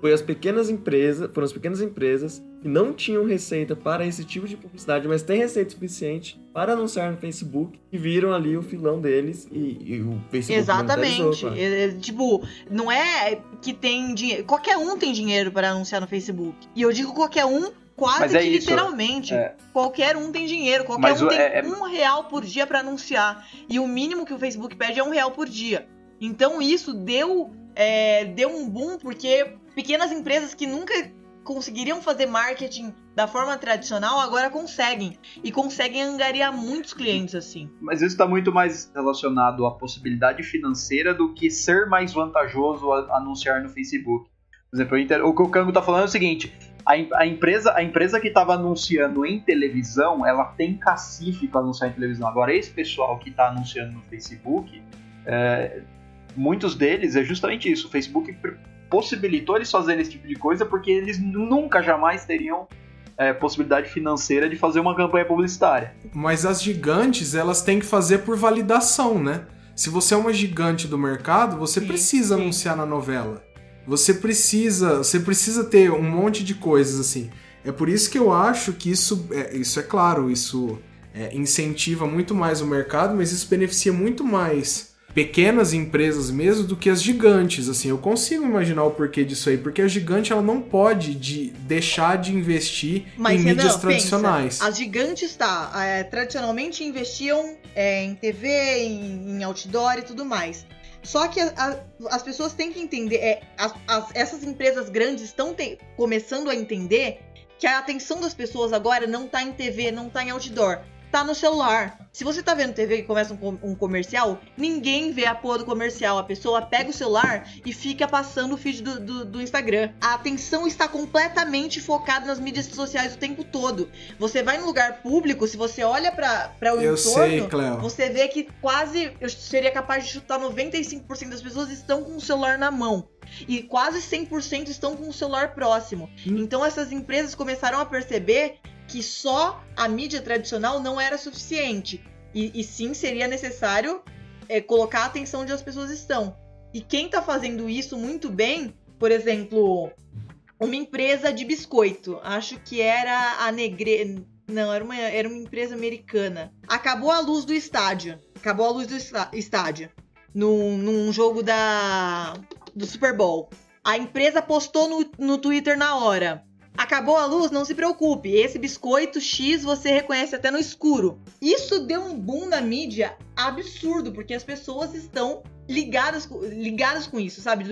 Foi as pequenas empresas, foram as pequenas empresas que não tinham receita para esse tipo de publicidade, mas têm receita suficiente para anunciar no Facebook, que viram ali o filão deles e, e o Facebook Exatamente. é, tipo, não é que tem dinheiro. Qualquer um tem dinheiro para anunciar no Facebook. E eu digo qualquer um quase é que isso, literalmente. é. Qualquer um tem dinheiro, qualquer Mas um tem é- é- um real por dia pra anunciar. E o mínimo que o Facebook pede é um real por dia. Então isso deu, é, deu um boom, porque pequenas empresas que nunca conseguiriam fazer marketing da forma tradicional agora conseguem. E conseguem angariar muitos clientes assim. Mas isso está muito mais relacionado à possibilidade financeira do que ser mais vantajoso anunciar no Facebook. Por exemplo, o que o Kango está falando é o seguinte: a, a empresa, a empresa que estava anunciando em televisão, ela tem cacife para anunciar em televisão. Agora, esse pessoal que está anunciando no Facebook, é, muitos deles é justamente isso. O Facebook possibilitou eles fazerem esse tipo de coisa porque eles nunca, jamais teriam é, possibilidade financeira de fazer uma campanha publicitária. Mas as gigantes, elas têm que fazer por validação, né? Se você é uma gigante do mercado, você Sim, precisa sim. anunciar na novela. Você precisa, você precisa ter um monte de coisas assim. É por isso que eu acho que isso, é, isso é claro, isso é, incentiva muito mais o mercado, mas isso beneficia muito mais pequenas empresas mesmo do que as gigantes. Assim, eu consigo imaginar o porquê disso aí, porque a gigante ela não pode de deixar de investir Mas em Renan, mídias pensa, tradicionais. as gigantes, tá, é, tradicionalmente investiam é, em TV, em, em outdoor e tudo mais. Só que a- a- as pessoas têm que entender, é, as- as- essas empresas grandes estão começando a entender que a atenção das pessoas agora não tá em TV, não tá em outdoor, tá no celular. Se você tá vendo TV e começa um, um comercial, ninguém vê a porra do comercial. A pessoa pega o celular e fica passando o feed do, do- do Instagram. A atenção está completamente focada nas mídias sociais o tempo todo. Você vai num lugar público, se você olha pra o Eu entorno, sei, Cleo. você vê que quase, eu seria capaz de chutar 95% das pessoas estão com o celular na mão. E quase 100% estão com o celular próximo. Hum. Então essas empresas começaram a perceber que só a mídia tradicional não era suficiente. E, e sim seria necessário é, colocar a atenção onde as pessoas estão. E quem tá fazendo isso muito bem, por exemplo, uma empresa de biscoito. Acho que era a Negre. Não, era uma, era uma empresa americana. Acabou a luz do estádio. Acabou a luz do está- estádio. Num, num jogo da, do Super Bowl. A empresa postou no, no Twitter na hora. Acabou a luz, não se preocupe. Esse biscoito X você reconhece até no escuro. Isso deu um boom na mídia absurdo, porque as pessoas estão ligadas, ligadas com isso, sabe?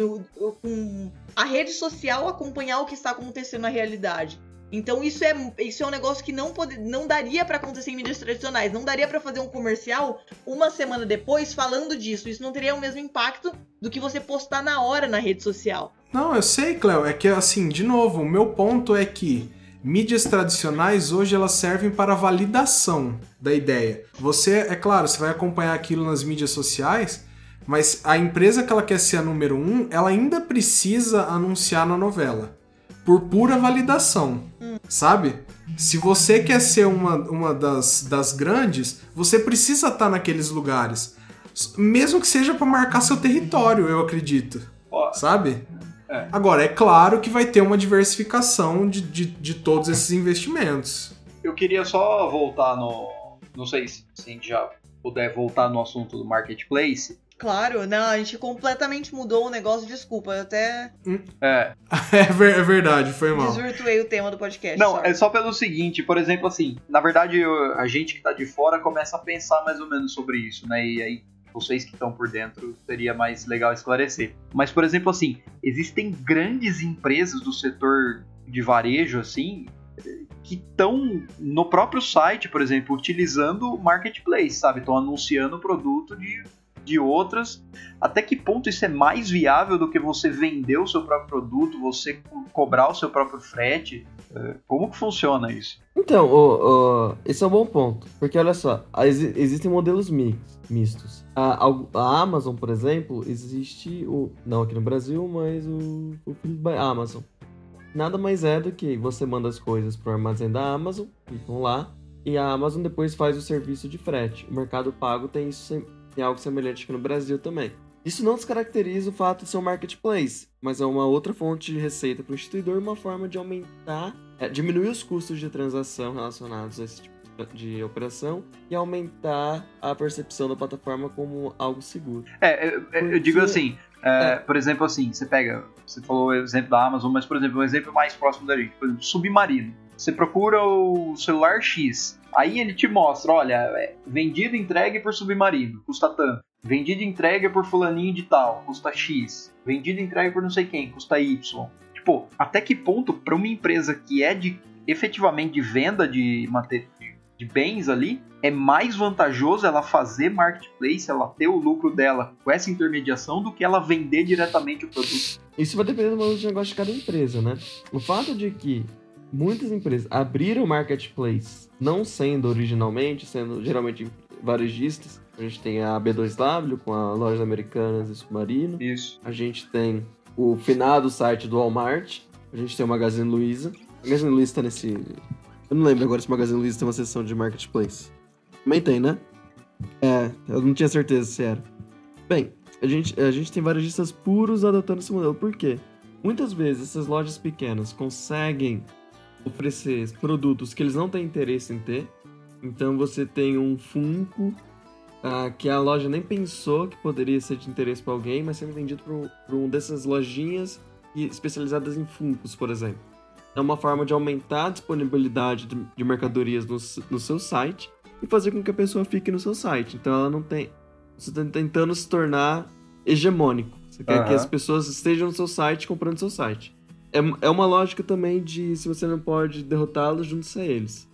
Com a rede social acompanhar o que está acontecendo na realidade. Então isso é, isso é um negócio que não, pode, não daria pra acontecer em mídias tradicionais. Não daria pra fazer um comercial uma semana depois falando disso. Isso não teria o mesmo impacto do que você postar na hora na rede social. Não, eu sei, Cleo. É que, assim, de novo, o meu ponto é que mídias tradicionais hoje elas servem para validação da ideia. Você, é claro, você vai acompanhar aquilo nas mídias sociais, mas a empresa que ela quer ser a número um, ela ainda precisa anunciar na novela. Por pura validação. Sabe? Se você quer ser uma, uma das, das grandes, você precisa estar naqueles lugares. Mesmo que seja para marcar seu território, eu acredito. Ó, Sabe? É. Agora, é claro que vai ter uma diversificação de, de, de todos esses investimentos. Eu queria só voltar no. Não sei se a gente já puder voltar no assunto do marketplace. Claro, não, a gente completamente mudou o negócio, desculpa, eu até É. É, ver- é verdade, foi mal. desvirtuei o tema do podcast. Não, sorry. é só pelo seguinte, por exemplo, assim, na verdade eu- a gente que tá de fora começa a pensar mais ou menos sobre isso, né? E aí vocês que estão por dentro seria mais legal esclarecer. Mas, por exemplo, assim, existem grandes empresas do setor de varejo, assim, que estão no próprio site, por exemplo, utilizando o marketplace, sabe? Estão anunciando o produto de, de outras. Até que ponto isso é mais viável do que você vender o seu próprio produto, você co- cobrar o seu próprio frete? É, Como que funciona isso? Então, o, o- esse é um bom ponto. Porque olha só, existem modelos mistos. A, a Amazon, por exemplo, existe o. Não aqui no Brasil, mas o, o Amazon. Nada mais é do que você manda as coisas pro armazém da Amazon, ficam lá, e a Amazon depois faz o serviço de frete. O Mercado Pago tem isso tem algo semelhante aqui no Brasil também. Isso não descaracteriza o fato de ser um marketplace, mas é uma outra fonte de receita para o instituidor, uma forma de aumentar, é, diminuir os custos de transação relacionados a esse tipo de operação e aumentar a percepção da plataforma como algo seguro. É, eu, eu digo assim, é, É. por exemplo, assim, você pega, você falou o exemplo da Amazon, mas, por exemplo, um exemplo mais próximo da gente, por exemplo, submarino. Você procura o celular X. Aí ele te mostra, olha, é vendido entregue por submarino, custa tanto. Vendido entregue por fulaninho de tal, custa X. Vendido entregue por não sei quem, custa Y. Tipo, até que ponto para uma empresa que é de efetivamente de venda de, mate- de bens ali, é mais vantajoso ela fazer marketplace, ela ter o lucro dela com essa intermediação do que ela vender diretamente o produto. Isso vai depender do modelo de negócio de cada empresa, né? O fato de que muitas empresas abriram marketplace, não sendo originalmente, sendo geralmente varejistas. A gente tem a B2W com a Lojas Americanas e Submarino. Isso. A gente tem o finado site do Walmart. A gente tem o Magazine Luiza. O Magazine Luiza tá nesse... Eu não lembro agora se o Magazine Luiza tem uma seção de marketplace. Também tem, né? É, eu não tinha certeza se era. Bem, a gente, a gente tem varejistas puros adotando esse modelo. Por quê? Muitas vezes essas lojas pequenas conseguem oferecer produtos que eles não têm interesse em ter. Então você tem um Funko ah, que a loja nem pensou que poderia ser de interesse para alguém, mas sendo vendido por, por um dessas lojinhas especializadas em Funkos, por exemplo. É uma forma de aumentar a disponibilidade de, mercadorias no, no seu site e fazer com que a pessoa fique no seu site. Então ela não tem. Você está tentando se tornar hegemônico. Você quer que Aham. as pessoas estejam no seu site comprando seu site. É, é uma lógica também de se você não pode derrotá-los, junte-se a eles.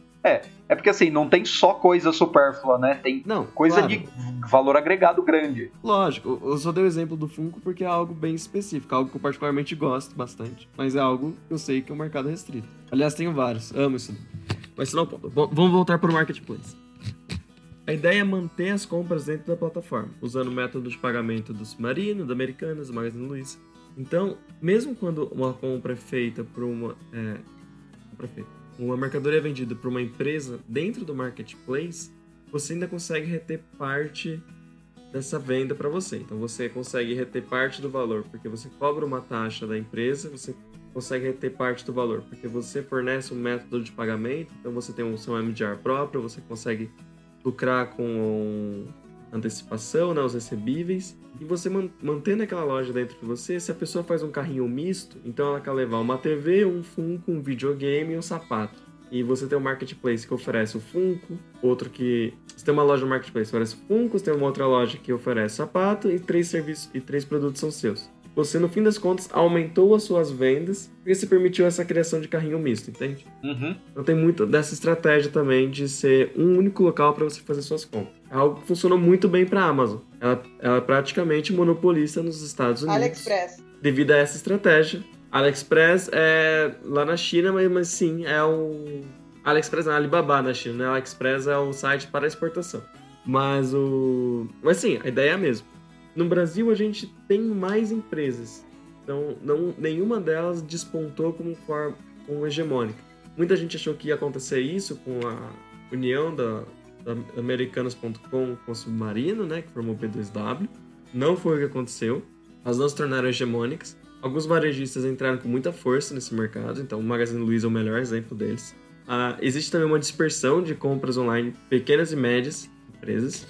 É porque assim, não tem só coisa supérflua, né? Tem Não, coisa claro. de valor agregado grande. Lógico, eu só dei o exemplo do Funko porque é algo bem específico, algo que eu particularmente gosto bastante, mas é algo que eu sei que é um mercado restrito. Aliás, tenho vários, amo isso. Mas isso não é Vamos voltar para o marketplace. A ideia é manter as compras dentro da plataforma, usando o método de pagamento do Submarino, da Americanas, do Magazine Luiza. Então, mesmo quando uma compra é feita por uma. É, uma mercadoria é vendida por uma empresa dentro do marketplace, você ainda consegue reter parte dessa venda para você. Então você consegue reter parte do valor porque você cobra uma taxa da empresa, você consegue reter parte do valor porque você fornece um método de pagamento, então você tem um seu MDR próprio, você consegue lucrar com antecipação, né, os recebíveis, e você man- mantendo aquela loja dentro de você, se a pessoa faz um carrinho misto, então ela quer levar uma TV, um Funko, um videogame e um sapato. E você tem um marketplace que oferece o Funko, outro que. Você tem uma loja no marketplace que oferece Funko, você tem uma outra loja que oferece sapato e três serviços e três produtos são seus. Você, no fim das contas, aumentou as suas vendas porque se permitiu essa criação de carrinho misto, entende? Uhum. Então tem muito dessa estratégia também de ser um único local para você fazer suas compras. É algo que funcionou muito bem para a Amazon. Ela, ela é praticamente monopolista nos Estados Unidos AliExpress. devido a essa estratégia. AliExpress é lá na China, mas, mas sim, é o. AliExpress não, Alibaba na China, né? AliExpress é o site para exportação. Mas o. Mas sim, a ideia é a mesma. No Brasil a gente tem mais empresas. Então, não, nenhuma delas despontou como forma como hegemônica. Muita gente achou que ia acontecer isso com a união da, da Americanas.com com o Submarino, né? Que formou o P2W. Não foi o que aconteceu. Elas não se tornaram hegemônicas. Alguns varejistas entraram com muita força nesse mercado, então o Magazine Luiza é o melhor exemplo deles. Ah, existe também uma dispersão de compras online pequenas e médias empresas.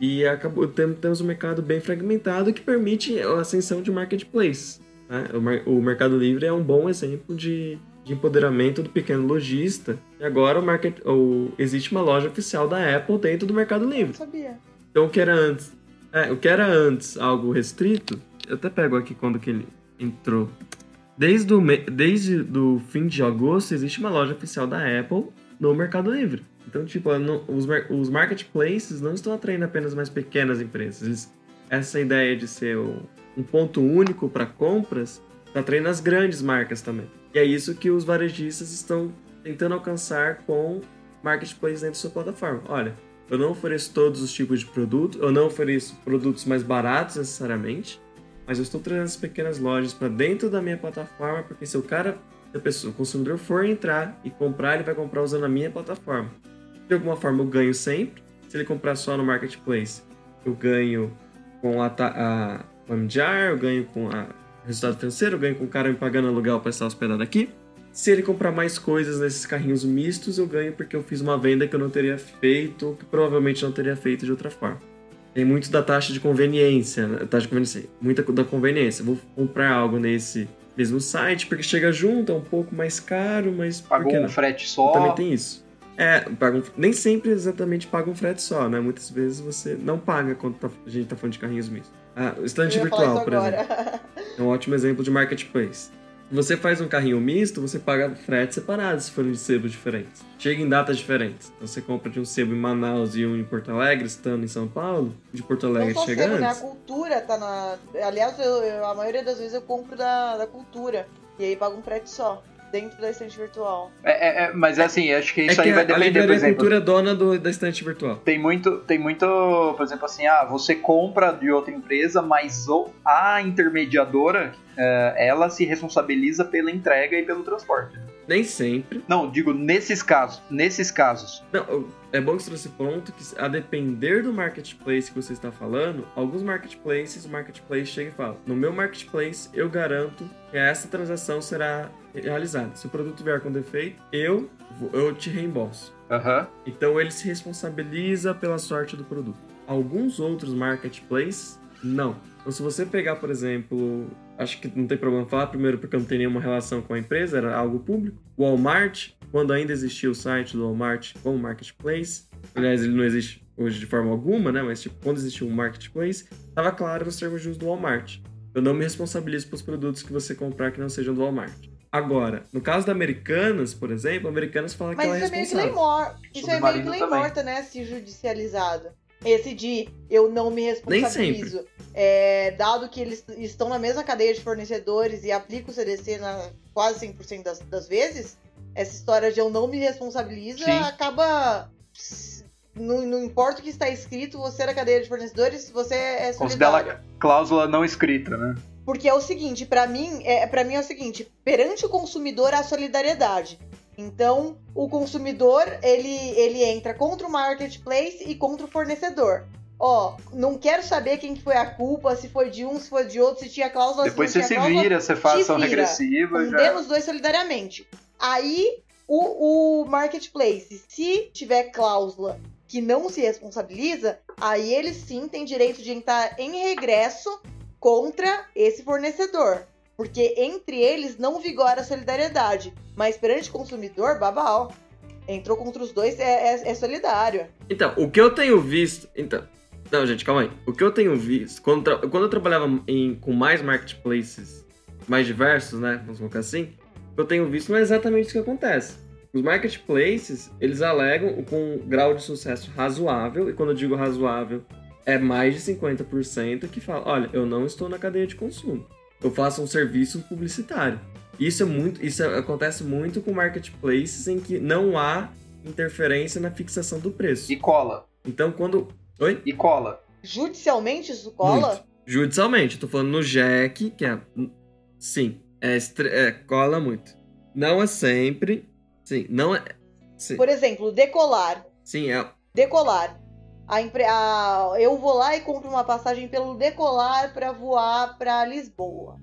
E acabou, tem- temos um mercado bem fragmentado que permite a ascensão de marketplace. né? O, mer- o Mercado Livre é um bom exemplo de, de empoderamento do pequeno lojista. E agora o market, o, existe uma loja oficial da Apple dentro do Mercado Livre. sabia. Então o que era antes, é, o que era antes algo restrito, eu até pego aqui quando que ele entrou. Desde o desde do fim de agosto existe uma loja oficial da Apple no Mercado Livre. Então, tipo, não- os, os marketplaces não estão atraindo apenas mais pequenas empresas. Eles- essa ideia de ser um ponto único para compras está atraindo as grandes marcas também. E é isso que os varejistas estão tentando alcançar com marketplace dentro da sua plataforma. Olha, eu não ofereço todos os tipos de produto, eu não ofereço produtos mais baratos necessariamente, mas eu estou trazendo as pequenas lojas para dentro da minha plataforma, porque se o cara, se a pessoa, o consumidor for entrar e comprar, ele vai comprar usando a minha plataforma. De alguma forma eu ganho sempre. Se ele comprar só no marketplace, eu ganho com a, a, o MDR, eu ganho com a resultado financeiro, eu ganho com o cara me pagando aluguel para estar hospedado aqui. Se ele comprar mais coisas nesses carrinhos mistos, eu ganho porque eu fiz uma venda que eu não teria feito, que provavelmente não teria feito de outra forma. Tem muito da taxa de conveniência, né? taxa de conveniência, muita da conveniência. Vou comprar algo nesse mesmo site, porque chega junto, é um pouco mais caro, mas Pagou um não? frete só. Também tem isso. É, paga um- nem sempre exatamente paga um frete só, né? Muitas vezes você não paga quando tá- a gente tá falando de carrinhos mistos. Ah, o estante virtual, por exemplo. agora. É um ótimo exemplo de marketplace. Você faz um carrinho misto, você paga frete separado se forem de sebos diferentes. Chega em datas diferentes. Então você compra de um sebo em Manaus e um em Porto Alegre, estando em São Paulo. De Porto Não Alegre só chega sebo, né? A antes. cultura tá na. Aliás, eu- eu- a maioria das vezes eu compro da, da cultura. E aí pago um frete só. Dentro da estante virtual. É, é, é, mas assim, acho que É isso que aí vai a, a depender, por exemplo. cultura é dona do- da estante virtual. Tem muito, tem muito, por exemplo, assim, ah, você compra de outra empresa, mas o- a intermediadora, é, ela se responsabiliza pela entrega e pelo transporte. Nem sempre. Não, digo nesses casos, nesses casos. Não, é bom que você trouxe esse ponto que, a depender do marketplace que você está falando, alguns marketplaces, o marketplace chega e fala: No meu marketplace, eu garanto que essa transação será realizada. Se o produto vier com defeito, eu, eu te reembolso. Aham. Então ele se responsabiliza pela sorte do produto. Alguns outros marketplaces, não. Então se você pegar, por exemplo, acho que não tem problema falar, primeiro porque eu não tenho nenhuma relação com a empresa, era algo público. O Walmart, quando ainda existia o site do Walmart como marketplace, aliás, ele não existe hoje de forma alguma, né? Mas tipo, quando existia um marketplace, estava claro nos termos de uso do Walmart. Eu não me responsabilizo pelos produtos que você comprar que não sejam do Walmart. Agora, no caso da Americanas, por exemplo, a Americanas fala que Mas ela é isso é meio que lei responsável. morta. Isso é meio que lei morta, né? Se judicializado. Esse de eu não me responsabilizo. É, dado que eles estão na mesma cadeia de fornecedores e aplicam o CDC na quase 100% das, das vezes, essa história de eu não me responsabilizo Sim. acaba. Não, não importa o que está escrito, você é da cadeia de fornecedores, você é solidário. Considera cláusula não escrita, né? Porque é o seguinte, pra mim, é, para mim é o seguinte, perante o consumidor há solidariedade. Então, o consumidor, ele, ele entra contra o marketplace e contra o fornecedor. Ó, não quero saber quem que foi a culpa, se foi de um, se foi de outro, se tinha cláusula, Depois você se cláusula. vira, você faz ação regressiva. Já... Condena os dois solidariamente. Aí, o, o marketplace, se tiver cláusula que não se responsabiliza, aí ele sim tem direito de entrar em regresso contra esse fornecedor. Porque entre eles não vigora a solidariedade. Mas perante o consumidor, babau. Entrou contra os dois, é, é- é solidário. Então, o que eu tenho visto. Então. Não, gente, calma aí. O que eu tenho visto. Quando, tra- quando eu trabalhava em- com mais marketplaces mais diversos, né? Vamos colocar assim. O que eu tenho visto não é exatamente isso que acontece. Os marketplaces, eles alegam com um grau de sucesso razoável. E quando eu digo razoável, é mais de 50% que fala: olha, eu não estou na cadeia de consumo. Eu faço um serviço publicitário. Isso é muito. Isso é- acontece muito com marketplaces em que não há interferência na fixação do preço. E cola. Então, quando. Oi? E cola. Judicialmente isso cola? Muito. Judicialmente, eu tô falando no JEC, que é. Sim, é, estre- é, cola muito. Não é sempre. Sim, não é. Sim, Por exemplo, decolar. sim é. Decolar. A a- Eu vou lá e compro uma passagem pelo decolar para voar para Lisboa.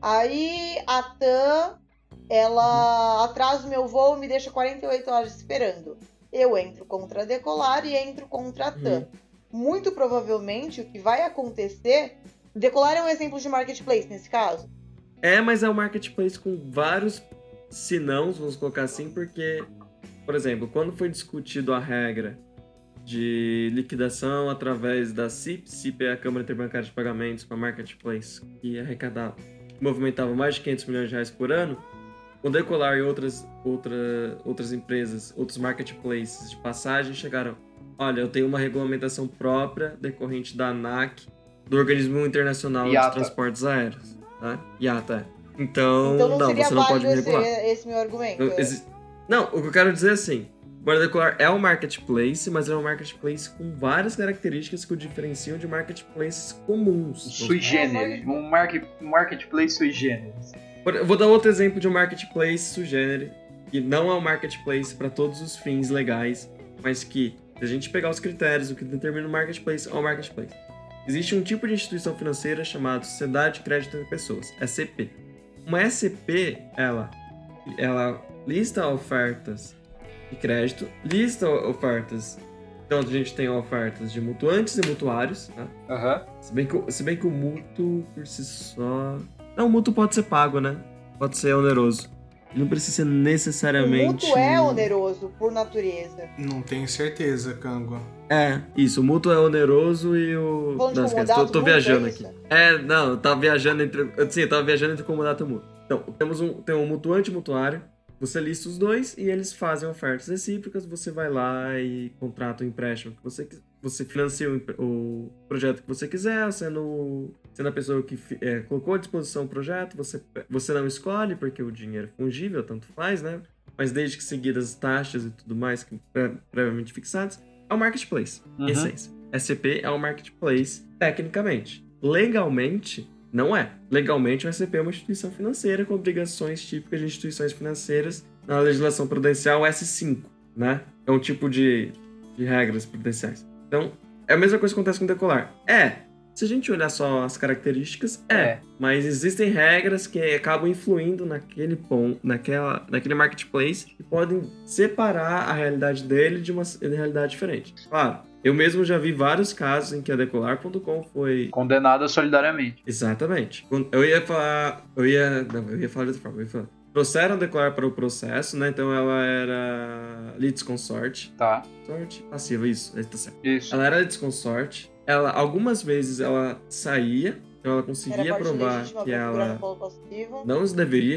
Aí a TAM, ela atrasa o meu voo e me deixa 48 horas esperando. Eu entro contra a decolar e entro contra a TAM. Muito provavelmente o que vai acontecer. Decolar é um exemplo de marketplace nesse caso. É, mas é um marketplace com vários sinãos, vamos colocar assim, porque, por exemplo, quando foi discutido a regra de liquidação através da CIP, CIP é a Câmara Interbancária de Pagamentos para Marketplace, que arrecadava, movimentava mais de 500 milhões de reais por ano, o Decolar e outras, outra, outras empresas, outros marketplaces de passagem chegaram, olha, eu tenho uma regulamentação própria decorrente da ANAC, do Organismo Internacional IATA. de Transportes Aéreos, tá? IATA. Então, Então não, não, você não pode me esse, regular. esse meu argumento. Não, exi- Não, o que eu quero dizer é assim: o Guarda Decolar é um marketplace, mas é um marketplace com várias características que o diferenciam de marketplaces comuns. Sui generis. Um, market, marketplace sui generis. Vou dar outro exemplo de um marketplace sui generis, que não é um marketplace para todos os fins legais, mas que, se a gente pegar os critérios, o que determina o marketplace é um marketplace. Existe um tipo de instituição financeira chamada Sociedade de Crédito entre Pessoas, SCP. Uma SCP, ela, ela lista ofertas de crédito, lista ofertas. Então a gente tem ofertas de mutuantes e mutuários, tá? Aham. Se bem, que, o- se bem que o mútuo por si só. Não, o mútuo pode ser pago, né? Pode ser oneroso. Não precisa ser O necessariamente. mútuo é oneroso, por natureza. Não tenho certeza, Kango. É, isso. O mútuo é oneroso e o. De Não, esquece, tô, tô viajando é aqui. É, não, eu tava viajando entre. Sim, eu tava viajando entre comodato e mútuo. Então, temos um, tem um mutuante e mutuário. Você lista os dois e eles fazem ofertas recíprocas. Você vai lá e contrata o empréstimo que você quis- Você financia o, projeto que você quiser, sendo, sendo a pessoa que é, colocou à disposição o projeto. Você, você não escolhe, porque o dinheiro é fungível, tanto faz, né? Mas desde que seguidas as taxas e tudo mais que pré- previamente fixadas, é o marketplace, Uhum. essência. SCP é um marketplace tecnicamente. Legalmente, não é. Legalmente, o SCP é uma instituição financeira com obrigações típicas de instituições financeiras na legislação prudencial S5, né? É um tipo de, de regras prudenciais. Então, é a mesma coisa que acontece com o decolar. É. Se a gente olhar só as características, é. É. Mas existem regras que acabam influindo naquele ponto, naquela, naquele marketplace que podem separar a realidade dele de uma realidade diferente. Claro, eu mesmo já vi vários casos em que a Decolar.com foi Condenada solidariamente. Exatamente. Eu ia falar. Eu ia. Não, eu ia falar de outra forma. Eu ia falar. Trouxeram a Declarar para o processo, né? Então ela era Leads Consort. Tá. Consort passiva, isso. Aí tá certo. Isso. Ela era Leads Consort. Ela, algumas vezes ela saía, então ela conseguia provar que ela não os deveria.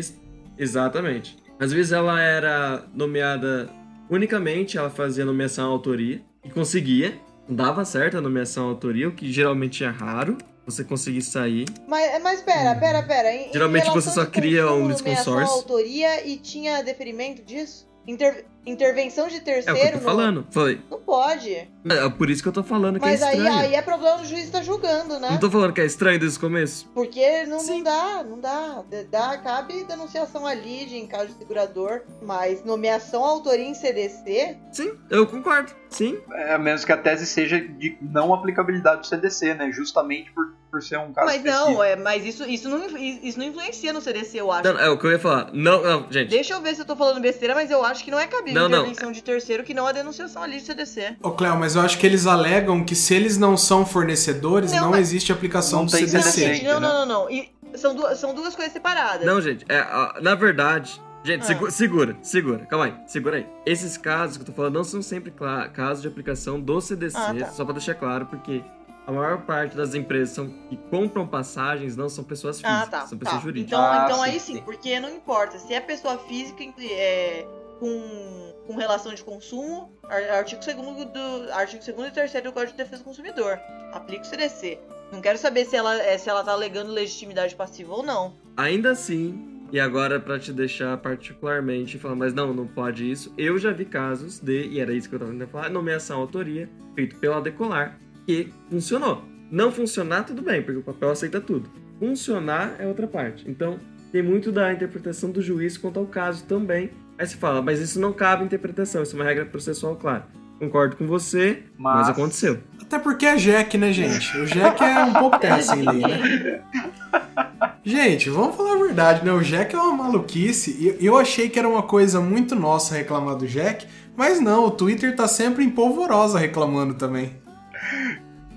Exatamente. Às vezes ela era nomeada unicamente, ela fazia nomeação à autoria e conseguia. Dava certo a nomeação à autoria, o que geralmente é raro. Você conseguir sair. Mas, mas pera, pera, pera. Em, em Geralmente você só cria um consórcio. autoria e tinha deferimento disso? Inter- intervenção de É o terceiro? que eu tô não- falando. Falei. Não pode. É por isso que eu tô falando que Mas é aí, estranho. aí é problema do juiz estar julgando, né? Não tô falando que é estranho desde o começo. Porque não, não dá, não dá. Dá. Cabe denunciação à lide em caso de segurador, mas nomeação autoria em CDC, Sim, eu concordo. Sim. É, menos que a tese seja de não aplicabilidade do CDC, né? Justamente por, por ser um caso mas específico. não, é, mas isso, isso, não, isso não influencia no CDC, eu acho. Não, é o que eu ia falar. Não, não, gente. Deixa eu ver se eu tô falando besteira, mas eu acho que não é cabível Não, não. intervenção de terceiro que não a denunciação à lide de CDC. Ô, Cléo, mas eu acho que eles alegam que se eles não são fornecedores, Não, não, mas- existe aplicação Não do Não, CDC. CDC. gente, não, não, não, não. E são, duas, são duas coisas separadas. Não, gente, é, na verdade. Gente, Ah. segu- segura, segura, calma aí, segura aí. Esses casos que eu tô falando não são sempre casos de aplicação do CDC, Ah, tá. só pra deixar claro, porque a maior parte das empresas são, que compram passagens não são pessoas físicas, Ah, tá. são pessoas tá. jurídicas. Então, Ah, então sim, aí sim, sim. porque não importa. Se é pessoa física é, com, com relação de consumo, ar- artigo 2 do artigo 2 e 3 do Código de Defesa do Consumidor. Aplica o CDC. Não quero saber se ela, é, se ela tá alegando legitimidade passiva ou não. Ainda assim, e agora pra te deixar particularmente falar, mas não, não pode isso. Eu já vi casos de, e era isso que eu tava tentando falar, nomeação autoria feito pela Decolar, que funcionou. Não funcionar, tudo bem, porque o papel aceita tudo. Funcionar é outra parte. Então, tem muito da interpretação do juiz quanto ao caso também. Aí se fala, mas isso não cabe interpretação, isso é uma regra processual clara. Concordo com você, mas, Mas- aconteceu. Até porque é Jack, né, gente? O Jack é um pouco terra sem lei, né? Gente, vamos falar a verdade, né? O Jack é uma maluquice. E eu achei que era uma coisa muito nossa reclamar do Jack, mas não, o Twitter tá sempre em polvorosa reclamando também.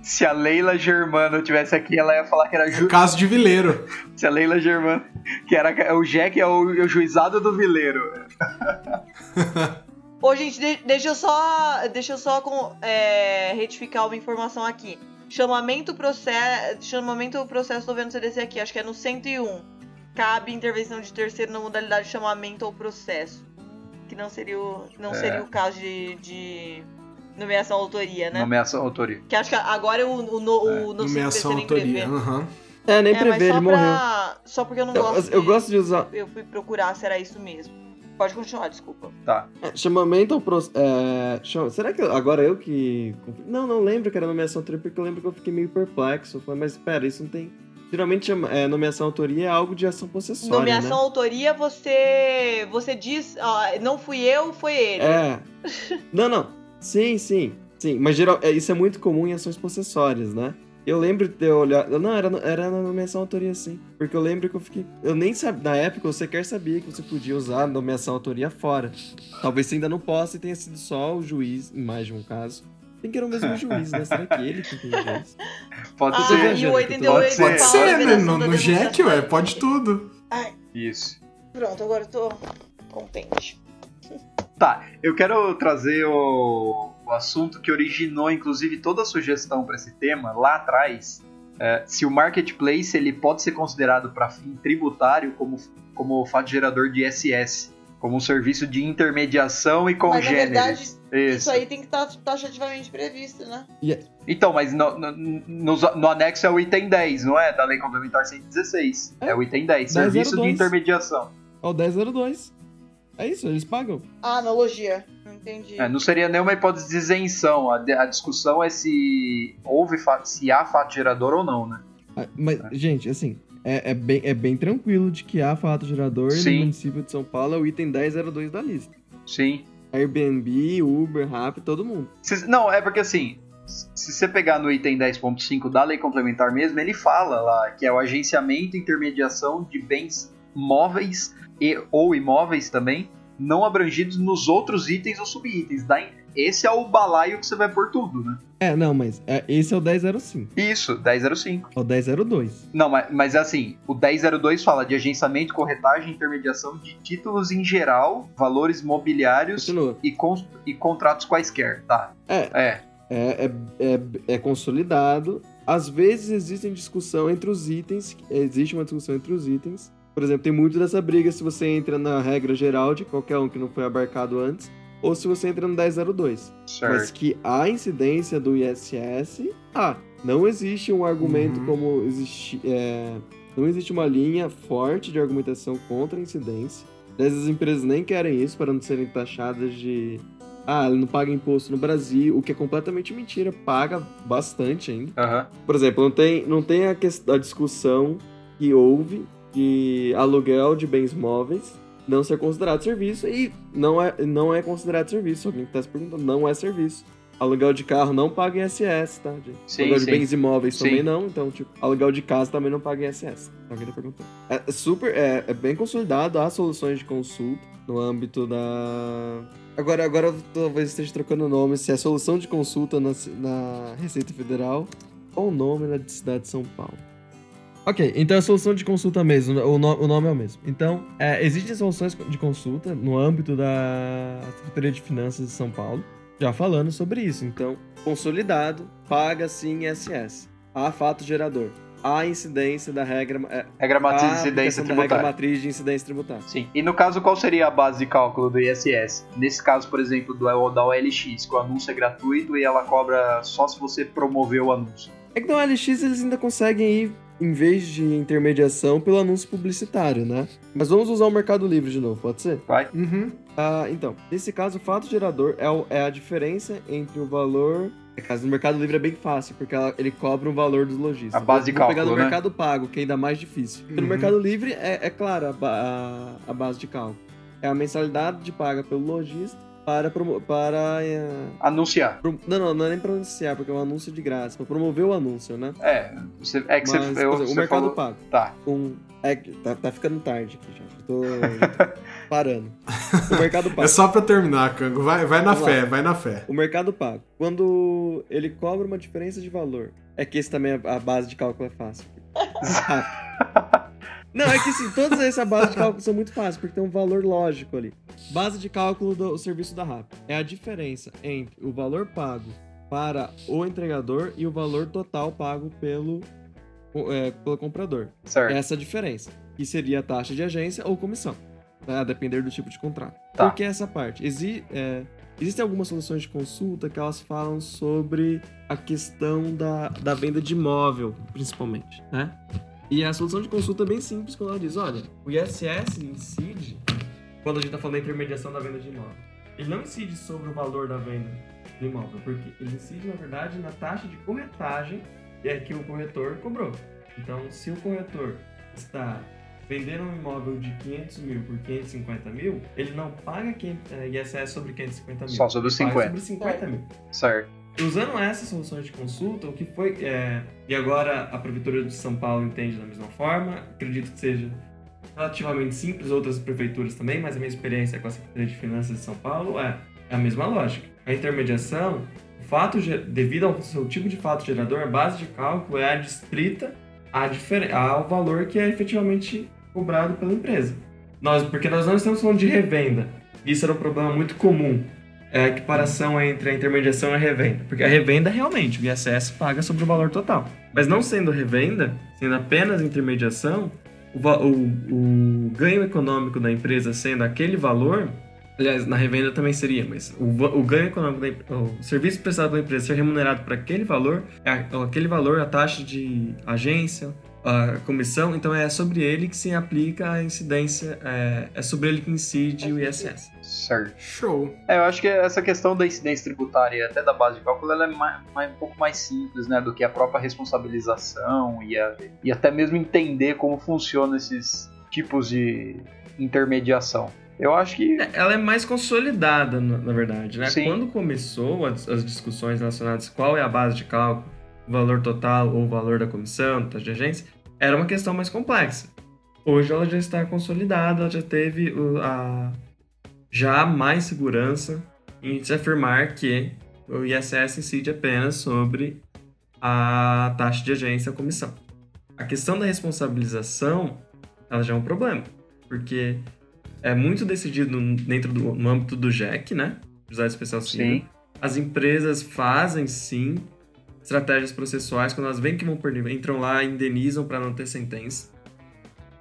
Se a Leila Germano tivesse aqui, ela ia falar que era É ju... caso de vileiro. Se a Leila Germano, que era o Jack é o, é o juizado do vileiro. Ô, gente, de- deixa eu só, deixa eu só com- é, retificar uma informação aqui. Chamamento processo, chamamento processo, tô vendo o CDC aqui, acho que é no 101. Cabe intervenção de terceiro na modalidade de chamamento ao processo. Que não seria o, não É. seria o caso de, de nomeação à autoria, né? Nomeação autoria. Que acho que agora o, o, no, o no Nomeação autoria. aham. É, nem É, só ele morreu. pra, Só porque eu não Eu, gosto eu de- gosto de usar. Eu fui procurar se era isso mesmo. Pode continuar, desculpa. Tá. É, chamamento ao processo. É, chama- será que agora eu que. Não, não lembro que era nomeação autoria, porque eu lembro que eu fiquei meio perplexo. Falei, mas pera, isso não tem. Geralmente chama- é, nomeação autoria é algo de ação possessória. Nomeação né? autoria, você você diz, ó, não fui eu, foi ele. É. Não, não. Sim, sim. Sim. Mas geral, é, isso é muito comum em ações possessórias, né? Eu lembro de ter olhado. Não, era, era na nomeação autoria, sim. Porque eu lembro que eu fiquei. Eu nem sabia. Na época eu sequer sabia que você podia usar a nomeação autoria fora. Talvez você ainda não possa e tenha sido só o juiz, em mais de um caso. Tem que era o mesmo juiz, né? Será que ele que tem juiz? Pode Ah, ser. e o Pode 88 ser. Pode ser, né? No, no Jack, ué, pode tudo. Isso. Pronto, agora eu tô contente. Tá, eu quero trazer o, o assunto que originou, inclusive, toda a sugestão para esse tema lá atrás. É, se o marketplace ele pode ser considerado para fim tributário como, como fato gerador de ISS, como um serviço de intermediação e Mas na congêneres. verdade, Isso. isso aí tem que estar taxativamente previsto, né? Então, mas no, no, no- no anexo é o item 10, não é? Da Lei Complementar 116. É, É. o item 10, 1002. serviço de intermediação. Ó, o 1002. É isso, eles pagam. Ah, analogia. Não entendi. É, não seria nenhuma hipótese de isenção. A, a discussão é se houve se há fato gerador ou não, né? Ah, Mas, gente, assim, é, é bem, é bem tranquilo de que há fato gerador e Sim. no município de São Paulo é o item 1002 da lista. Sim. Airbnb, Uber, Rappi, todo mundo. Se- não, é porque assim, se você pegar no item 10.5 da lei complementar mesmo, ele fala lá que é o agenciamento e intermediação de bens móveis e, ou imóveis também, não abrangidos nos outros itens ou subitens. Esse é o balaio que você vai por tudo, né? É, não, mas é, esse é o 1005. Isso, 1005. É o 1002. Não, mas, mas é assim, o 1002 fala de agenciamento, corretagem e intermediação de títulos em geral, valores mobiliários Continua. e, e contratos quaisquer, tá? É. É, É, é, é, é consolidado. Às vezes existe discussão entre os itens. Existe uma discussão entre os itens. Por exemplo, tem muito dessa briga se você entra na regra geral de qualquer um que não foi abarcado antes, ou se você entra no 1002. certo. Mas que a incidência do ISS, ah, não existe um argumento Uhum. como existe. é, não existe uma linha forte de argumentação contra a incidência. Às vezes as empresas nem querem isso para não serem taxadas de. Ah, ele não paga imposto no Brasil, o que é completamente mentira, paga bastante ainda. Aham. Por exemplo, não tem, não tem a, a discussão que houve de aluguel de bens móveis não ser considerado serviço e não é, não é considerado serviço. Alguém que está se perguntando, não é serviço. Aluguel de carro não paga ISS, tá, gente? Sim, aluguel sim. de bens imóveis Sim. também não, então, tipo, aluguel de casa também não paga ISS. Alguém tá perguntando. É, é super, é, é bem consolidado, há soluções de consulta no âmbito da... Agora, agora eu talvez esteja trocando o nome, se é solução de consulta na, na Receita Federal ou o nome na cidade de São Paulo. Ok, então é solução de consulta mesmo, o, no- o nome é o mesmo. Então, é, existem soluções de consulta no âmbito da Secretaria de Finanças de São Paulo, já falando sobre isso. Então, consolidado, paga sim ISS. Há fato gerador. Há incidência da regra. É, Regra matriz de incidência da regra tributária. matriz de incidência tributária. Sim. E no caso, qual seria a base de cálculo do ISS? Nesse caso, por exemplo, do, da OLX, que o anúncio é gratuito e ela cobra só se você promover o anúncio. É que no LX eles ainda conseguem ir, em vez de intermediação, pelo anúncio publicitário, né? Mas vamos usar o Mercado Livre de novo, pode ser? Vai? Uhum. Ah, então, nesse caso, o fato gerador é, o- é a diferença entre o valor. No caso do Mercado Livre é bem fácil, porque ela- ele cobra o valor dos lojistas. A base de Vou pegar cálculo, no né? Mercado Pago, que é ainda mais difícil. Porque no Uhum. Mercado Livre é, é claro a, a- a base de cálculo. É a mensalidade de paga pelo lojista para. promo- para é, Anunciar. pro- não, não, não é nem para anunciar, porque é um anúncio de graça. Para promover o anúncio, né? É, você, é que Mas, você, eu, exemplo, você o Mercado falou... Pago. Tá. Com, é, que tá, tá ficando tarde aqui já. Tô, tô parando. O Mercado Pago. É só pra terminar, Cango. Vai, vai na Vamos fé, lá. vai na fé. O Mercado Pago. Quando ele cobra uma diferença de valor. É que esse também, a base de cálculo é fácil. Não, é que sim, todas essas bases de cálculo são muito fáceis, porque tem um valor lógico ali. Base de cálculo do serviço da RAP. É a diferença entre o valor pago para o entregador e o valor total pago pelo, é, pelo comprador. Certo. Essa é a diferença. Que seria a taxa de agência ou comissão. né, A depender do tipo de contrato. Tá. Por que essa parte? Exi é, existem algumas soluções de consulta que elas falam sobre a questão da, da venda de imóvel, principalmente, né? E a solução de consulta é bem simples quando ela diz, olha, o ISS incide, quando a gente está falando da intermediação da venda de imóvel, ele não incide sobre o valor da venda do imóvel, porque ele incide, na verdade, na taxa de corretagem é que o corretor cobrou. Então, se o corretor está vendendo um imóvel de 500 mil por 550 mil, ele não paga 500, eh, ISS sobre 550 mil. Só sobre os ele paga 50. sobre 50 mil. Certo. Usando essas soluções de consulta, o que foi. é, e agora a Prefeitura de São Paulo entende da mesma forma, acredito que seja relativamente simples, outras prefeituras também, mas a minha experiência com a Secretaria de Finanças de São Paulo é, é a mesma lógica. A intermediação O fato, devido ao seu tipo de fato gerador, a base de cálculo é adstrita ao valor que é efetivamente cobrado pela empresa. Nós, porque nós não estamos falando de revenda. Isso era um problema muito comum. É a equiparação entre a intermediação e a revenda. Porque a revenda, realmente, o ISS paga sobre o valor total. Mas não sendo revenda, sendo apenas intermediação, o, o- o ganho econômico da empresa sendo aquele valor, aliás, na revenda também seria, mas o, o ganho econômico, da, o serviço prestado pela empresa ser remunerado por aquele valor, é aquele valor, a taxa de agência, a comissão, então é sobre ele que se aplica a incidência, é, é sobre ele que incide o ISS. Certo. Show. É, eu acho que essa questão da incidência tributária e até da base de cálculo ela é mais, mais- um pouco mais simples, né, do que a própria responsabilização e, a- e até mesmo entender como funcionam esses tipos de intermediação. Eu acho que É, Ela é mais consolidada, na, verdade, né? Sim. Quando começou as, as discussões relacionadas a qual é a base de cálculo, o valor total ou o valor da comissão, taxa de agência, era uma questão mais complexa. Hoje ela já está consolidada, ela já teve a, já mais segurança em se afirmar que o ISS incide apenas sobre a taxa de agência a comissão. A questão da responsabilização, ela já é um problema, porque é muito decidido dentro do no âmbito do JEC, né? Juizado Especial Civil. sim. As empresas fazem sim estratégias processuais quando elas veem que vão perder, entram lá e indenizam para não ter sentença.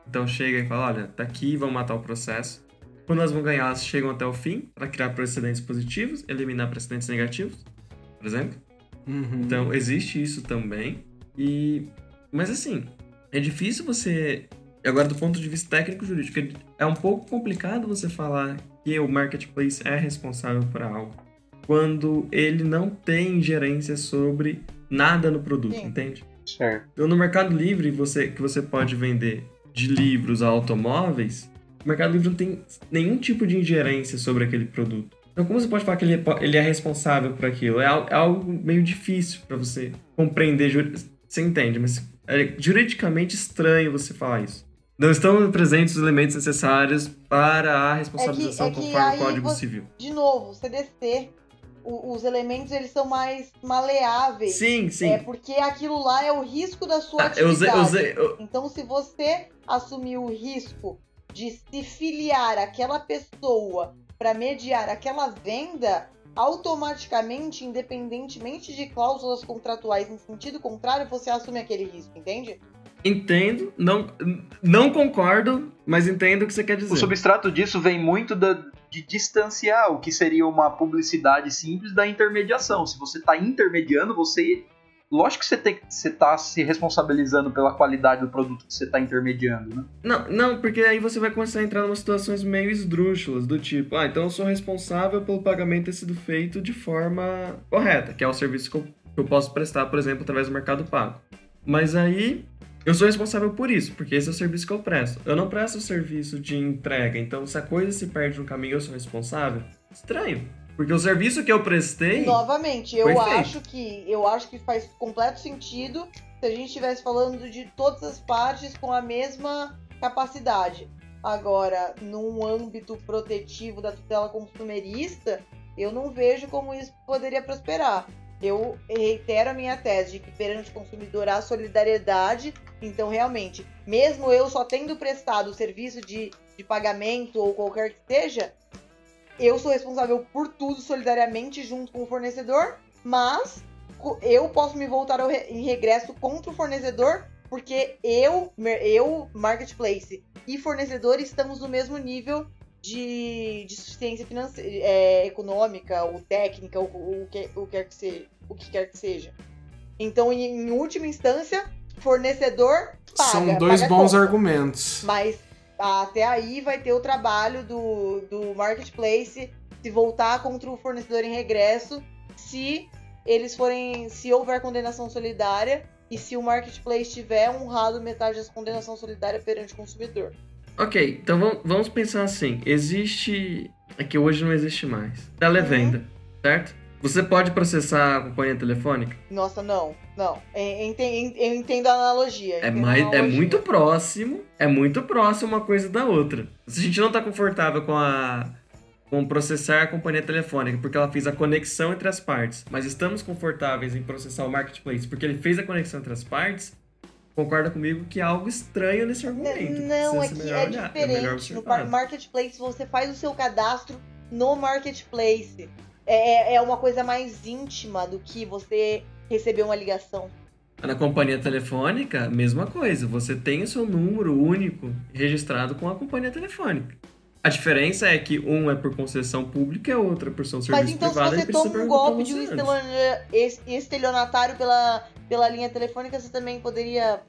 Então chega e fala, olha, tá aqui, vão matar o processo. Quando elas vão ganhar, elas chegam até o fim para criar precedentes positivos, eliminar precedentes negativos, por exemplo. Uhum. Então, existe isso também. E mas assim, é difícil você agora do ponto de vista técnico jurídico, é um pouco complicado você falar que o marketplace é responsável por algo quando ele não tem ingerência sobre nada no produto, Sim. entende? Certo. Então, no Mercado Livre, você, que você pode vender de livros a automóveis, o Mercado Livre não tem nenhum tipo de ingerência sobre aquele produto. Então, como você pode falar que ele, é- ele é responsável por aquilo? É, é algo meio difícil para você compreender. Você entende, mas é juridicamente estranho você falar isso. Não estão presentes os elementos necessários para a responsabilização é que conforme aí o Código você- Civil. De novo, CDC, o- os elementos eles são mais maleáveis. Sim, sim. É porque aquilo lá é o risco da sua Ah, eu usei, atividade. eu usei, eu- Então, se você assumir o risco de se filiar àquela pessoa para mediar aquela venda, automaticamente, independentemente de cláusulas contratuais em sentido contrário, você assume aquele risco, entende? Entendo, não, não concordo, mas entendo o que você quer dizer. O substrato disso vem muito da- de distanciar o que seria uma publicidade simples da intermediação. Se você está intermediando, você. Lógico que você tem você tá se responsabilizando pela qualidade do produto que você está intermediando, né? Não, não, porque aí você vai começar a entrar em umas situações meio esdrúxulas, do tipo, ah, então eu sou responsável pelo pagamento ter sido feito de forma correta, que é o serviço que eu, que eu posso prestar, por exemplo, através do Mercado Pago. Mas aí eu sou responsável por isso, porque esse é o serviço que eu presto. Eu não presto o serviço de entrega, então se a coisa se perde no caminho eu sou responsável? Estranho. Porque o serviço que eu prestei. Novamente, eu acho que eu acho que faz completo sentido se a gente estivesse falando de todas as partes com a mesma capacidade. Agora, num âmbito protetivo da tutela consumerista, eu não vejo como isso poderia prosperar. Eu reitero a minha tese de que perante o consumidor há solidariedade, então realmente, mesmo eu só tendo prestado o serviço de, de pagamento ou qualquer que seja, eu sou responsável por tudo solidariamente junto com o fornecedor, mas eu posso me voltar re- em regresso contra o fornecedor porque eu, eu, marketplace e fornecedor estamos no mesmo nível de, de suficiência financeira, é, econômica ou técnica, ou, o, que, o, quer que se, o que quer que seja. Então, em, em última instância, fornecedor paga. São dois paga bons conta. argumentos. Mas até aí vai ter o trabalho do, do marketplace se voltar contra o fornecedor em regresso se eles forem. se houver condenação solidária e se o marketplace tiver honrado metade dessa condenação solidária perante o consumidor. Ok, então vamos, pensar assim. Existe. É que hoje não existe mais. Televenda, certo? Você pode processar a companhia telefônica? Nossa, não, não. Eu enten- eu entendo a analogia. É, entendo a mais, é analogia. muito próximo. É muito próximo uma coisa da outra. Se a gente não tá confortável com a, com processar a companhia telefônica, porque ela fez a conexão entre as partes, mas estamos confortáveis em processar o marketplace porque ele fez a conexão entre as partes, concorda comigo que há algo estranho nesse argumento. Não, é que é olhar, melhor diferente. No observar. par- marketplace, você faz o seu cadastro no marketplace. É, é uma coisa mais íntima do que você receber uma ligação. Na companhia telefônica, mesma coisa. Você tem o seu número único registrado com a companhia telefônica. A diferença é que um é por concessão pública e outro é por ser um serviço Mas então, se privado. você ele precisa toma um golpe de um você antes. estelionatário, es- estelionatário pela, pela linha telefônica, você também poderia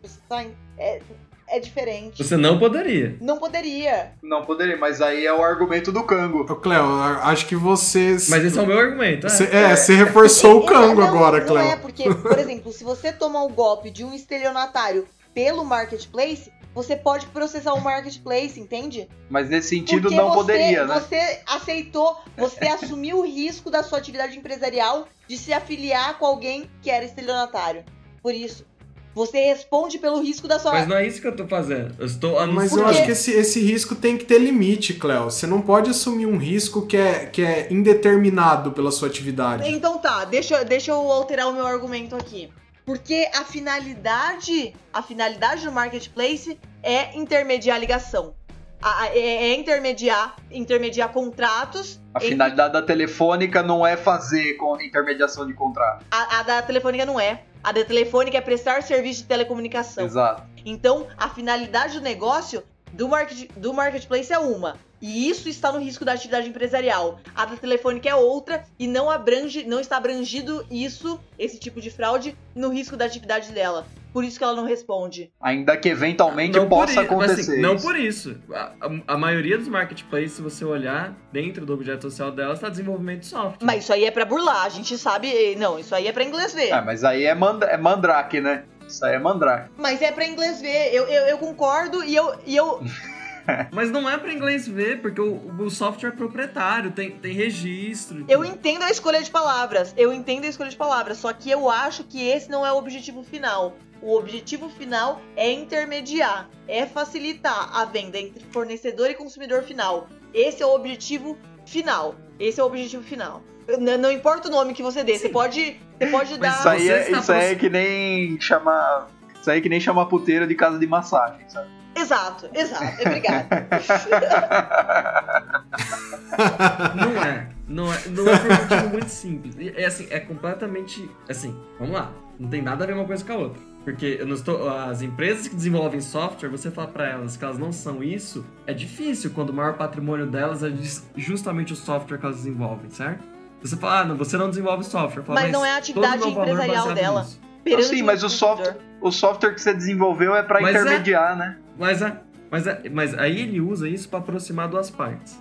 em- É, é diferente. Você não poderia. Não poderia. Não poderia, mas aí é o argumento do Cango. Ô, Cleo, acho que você. Mas esse é o meu argumento. é. Você- é, você reforçou o É, cango não, agora, Não Cleo. é, porque, por exemplo, se você tomar o golpe de um estelionatário pelo marketplace, você pode processar o marketplace, entende? Mas nesse sentido Porque não você, poderia, né? Você aceitou, você assumiu o risco da sua atividade empresarial de se afiliar com alguém que era estelionatário. Por isso, você responde pelo risco da sua. Mas não é isso que eu tô fazendo. Eu estou Mas anunciando. eu Porque- acho que esse, esse risco tem que ter limite, Cleo. Você não pode assumir um risco que é, que é indeterminado pela sua atividade. Então tá, deixa, deixa eu alterar o meu argumento aqui. Porque a finalidade, a finalidade do marketplace é intermediar a ligação. A- é, é intermediar, intermediar contratos. A entre- finalidade da telefônica não é fazer com intermediação de contrato. A, a da telefônica não é. A da telefônica é prestar serviço de telecomunicação. Exato. Então, a finalidade do negócio do, market, do marketplace é uma. E isso está no risco da atividade empresarial. A da telefônica é outra e não abrange, não está abrangido isso, esse tipo de fraude, no risco da atividade dela. Por isso que ela não responde. Ainda que eventualmente Não possa isso, mas, acontecer. assim, não por isso. A, a- a maioria dos marketplaces, se você olhar dentro do objeto social dela, está desenvolvimento de software. Mas isso aí é pra burlar, a gente sabe. Não, isso aí é pra inglês ver. Ah, mas aí é, manda é mandrake, né? Isso aí é mandrake. Mas é pra inglês ver. Eu, eu, eu concordo e eu, e eu. Mas não é para inglês ver, porque o, o software é proprietário, tem, tem registro. Eu entendo a escolha de palavras. Eu entendo a escolha de palavras. Só que eu acho que esse não é o objetivo final. O objetivo final é intermediar, é facilitar a venda entre fornecedor e consumidor final. Esse é o objetivo final. Esse é o objetivo final. N- não importa o nome que você dê, você pode, você pode Mas dar. Isso aí, você é, isso aí é que nem chamar. Isso aí é que nem chamar puteira de casa de massagem, sabe? Exato, exato. Obrigada. Não é. Não é, não é por um motivo muito simples. É assim, é completamente. Assim, vamos lá. Não tem nada a ver uma coisa com a outra. Porque eu não estou, as empresas que desenvolvem software, você falar pra elas que elas não são isso, é difícil quando o maior patrimônio delas é justamente o software que elas desenvolvem, certo? Você fala, ah, não, você não desenvolve software. Eu falo, Mas não é a atividade valor empresarial dela. nisso. Perante sim, mas o software, o software que você desenvolveu é pra Mas é- intermediar, né? Mas, a, mas, a, mas aí ele usa isso para aproximar duas partes.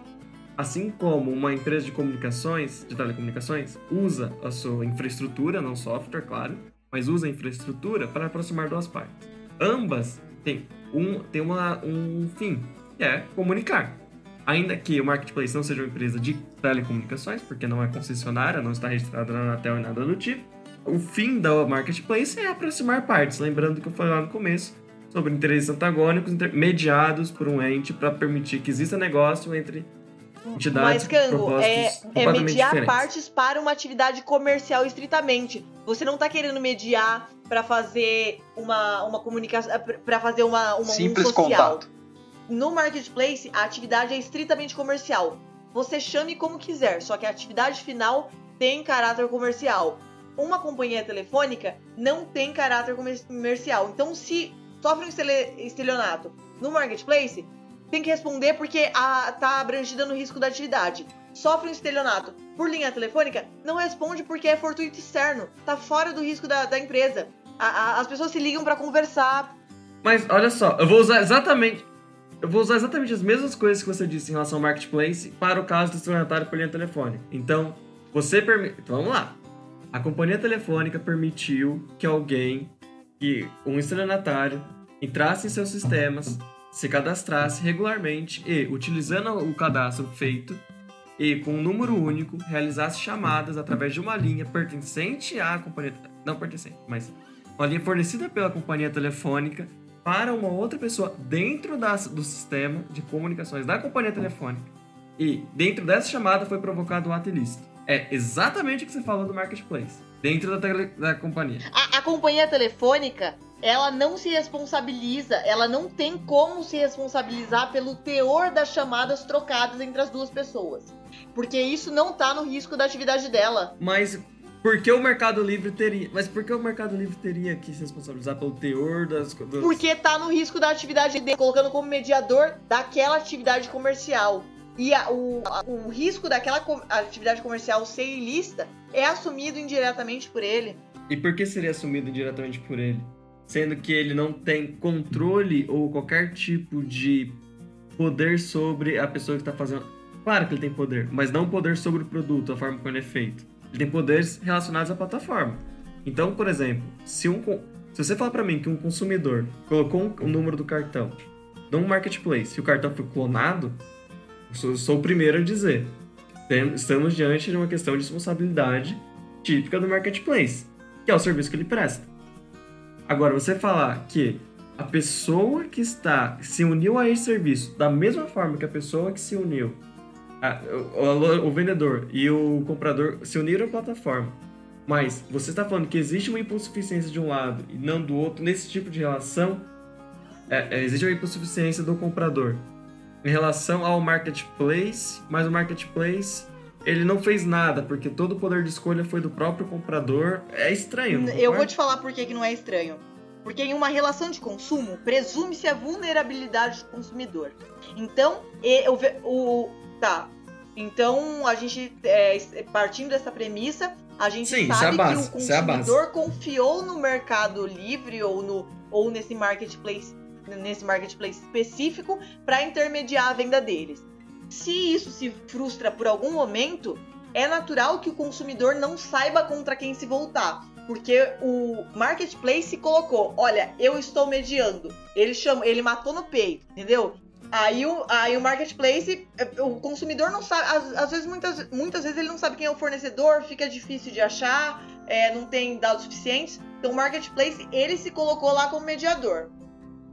Assim como uma empresa de comunicações, de telecomunicações, usa a sua infraestrutura, não software, claro, mas usa a infraestrutura para aproximar duas partes. Ambas têm um, têm uma, um fim, que é comunicar. Ainda que o marketplace não seja uma empresa de telecomunicações, porque não é concessionária, não está registrada na Anatel e nada do tipo, o fim da marketplace é aproximar partes. Lembrando que eu falei lá no começo sobre interesses antagônicos inter- mediados por um ente para permitir que exista negócio entre entidades Mas, Cango, é, é mediar diferentes. partes para uma atividade comercial estritamente. Você não tá querendo mediar para fazer uma, uma comunicação, para fazer uma, uma um Simples social. contato. No marketplace, a atividade é estritamente comercial. Você chame como quiser, só que a atividade final tem caráter comercial. Uma companhia telefônica não tem caráter comer- comercial. Então, se sofre um estelionato no marketplace, tem que responder porque a, tá abrangida no risco da atividade. Sofre um estelionato por linha telefônica, não responde porque é fortuito externo, tá fora do risco da, da empresa. A- a- as pessoas se ligam para conversar. Mas olha só, eu vou usar exatamente. Eu vou usar exatamente as mesmas coisas que você disse em relação ao marketplace para o caso do estelionatário por linha telefônica. Então, você permite. Então, vamos lá. A companhia telefônica permitiu que alguém, que um estelionatário, entrasse em seus sistemas, se cadastrasse regularmente e, utilizando o cadastro feito e com um número único, realizasse chamadas através de uma linha pertencente à companhia. Não pertencente, mas uma linha fornecida pela companhia telefônica para uma outra pessoa dentro da- do sistema de comunicações da companhia telefônica. E dentro dessa chamada foi provocado um ato ilícito. É exatamente o que você falou do marketplace. Dentro da, tele- da companhia. A, a companhia telefônica, ela não se responsabiliza, ela não tem como se responsabilizar pelo teor das chamadas trocadas entre as duas pessoas. Porque isso não tá no risco da atividade dela. Mas por que o Mercado Livre teria. Mas por que o Mercado Livre teria que se responsabilizar pelo teor das. das... Porque tá no risco da atividade dele, colocando como mediador daquela atividade comercial. E a- o, a- o risco daquela co- atividade comercial ser ilícita é assumido indiretamente por ele. E por que seria assumido diretamente por ele? Sendo que ele não tem controle ou qualquer tipo de poder sobre a pessoa que está fazendo. Claro que ele tem poder, mas não poder sobre o produto, a forma como ele é feito. Ele tem poderes relacionados à plataforma. Então, por exemplo, se, um, se você falar para mim que um consumidor colocou um, o número do cartão num marketplace e o cartão foi clonado, sou, o primeiro a dizer. Estamos diante de uma questão de responsabilidade típica do marketplace que é o serviço que ele presta. Agora, você falar que a pessoa que está se uniu a esse serviço da mesma forma que a pessoa que se uniu, a- o, o- vendedor e o comprador se uniram à plataforma, mas você está falando que existe uma impulsuficiência de um lado e não do outro nesse tipo de relação, é, é, existe uma impulsuficiência do comprador em relação ao marketplace, mas o marketplace ele não fez nada, porque todo o poder de escolha foi do próprio comprador. É estranho. Eu vou concorda? te falar por que que não é estranho. Porque em uma relação de consumo, presume-se a vulnerabilidade do consumidor. Então, e- o, tá. Então, a gente, é, partindo dessa premissa, a gente Sim, isso é a sabe base, que o isso é consumidor confiou no Mercado Livre ou, no, ou nesse marketplace nesse marketplace específico para intermediar a venda deles. Se isso se frustra por algum momento, é natural que o consumidor não saiba contra quem se voltar. Porque o marketplace colocou, olha, eu estou mediando. Ele chama, ele matou no peito, entendeu? Aí o, aí o marketplace, o consumidor não sabe, às, às vezes, muitas, muitas vezes ele não sabe quem é o fornecedor, fica difícil de achar, é, não tem dados suficientes. Então o marketplace, ele se colocou lá como mediador.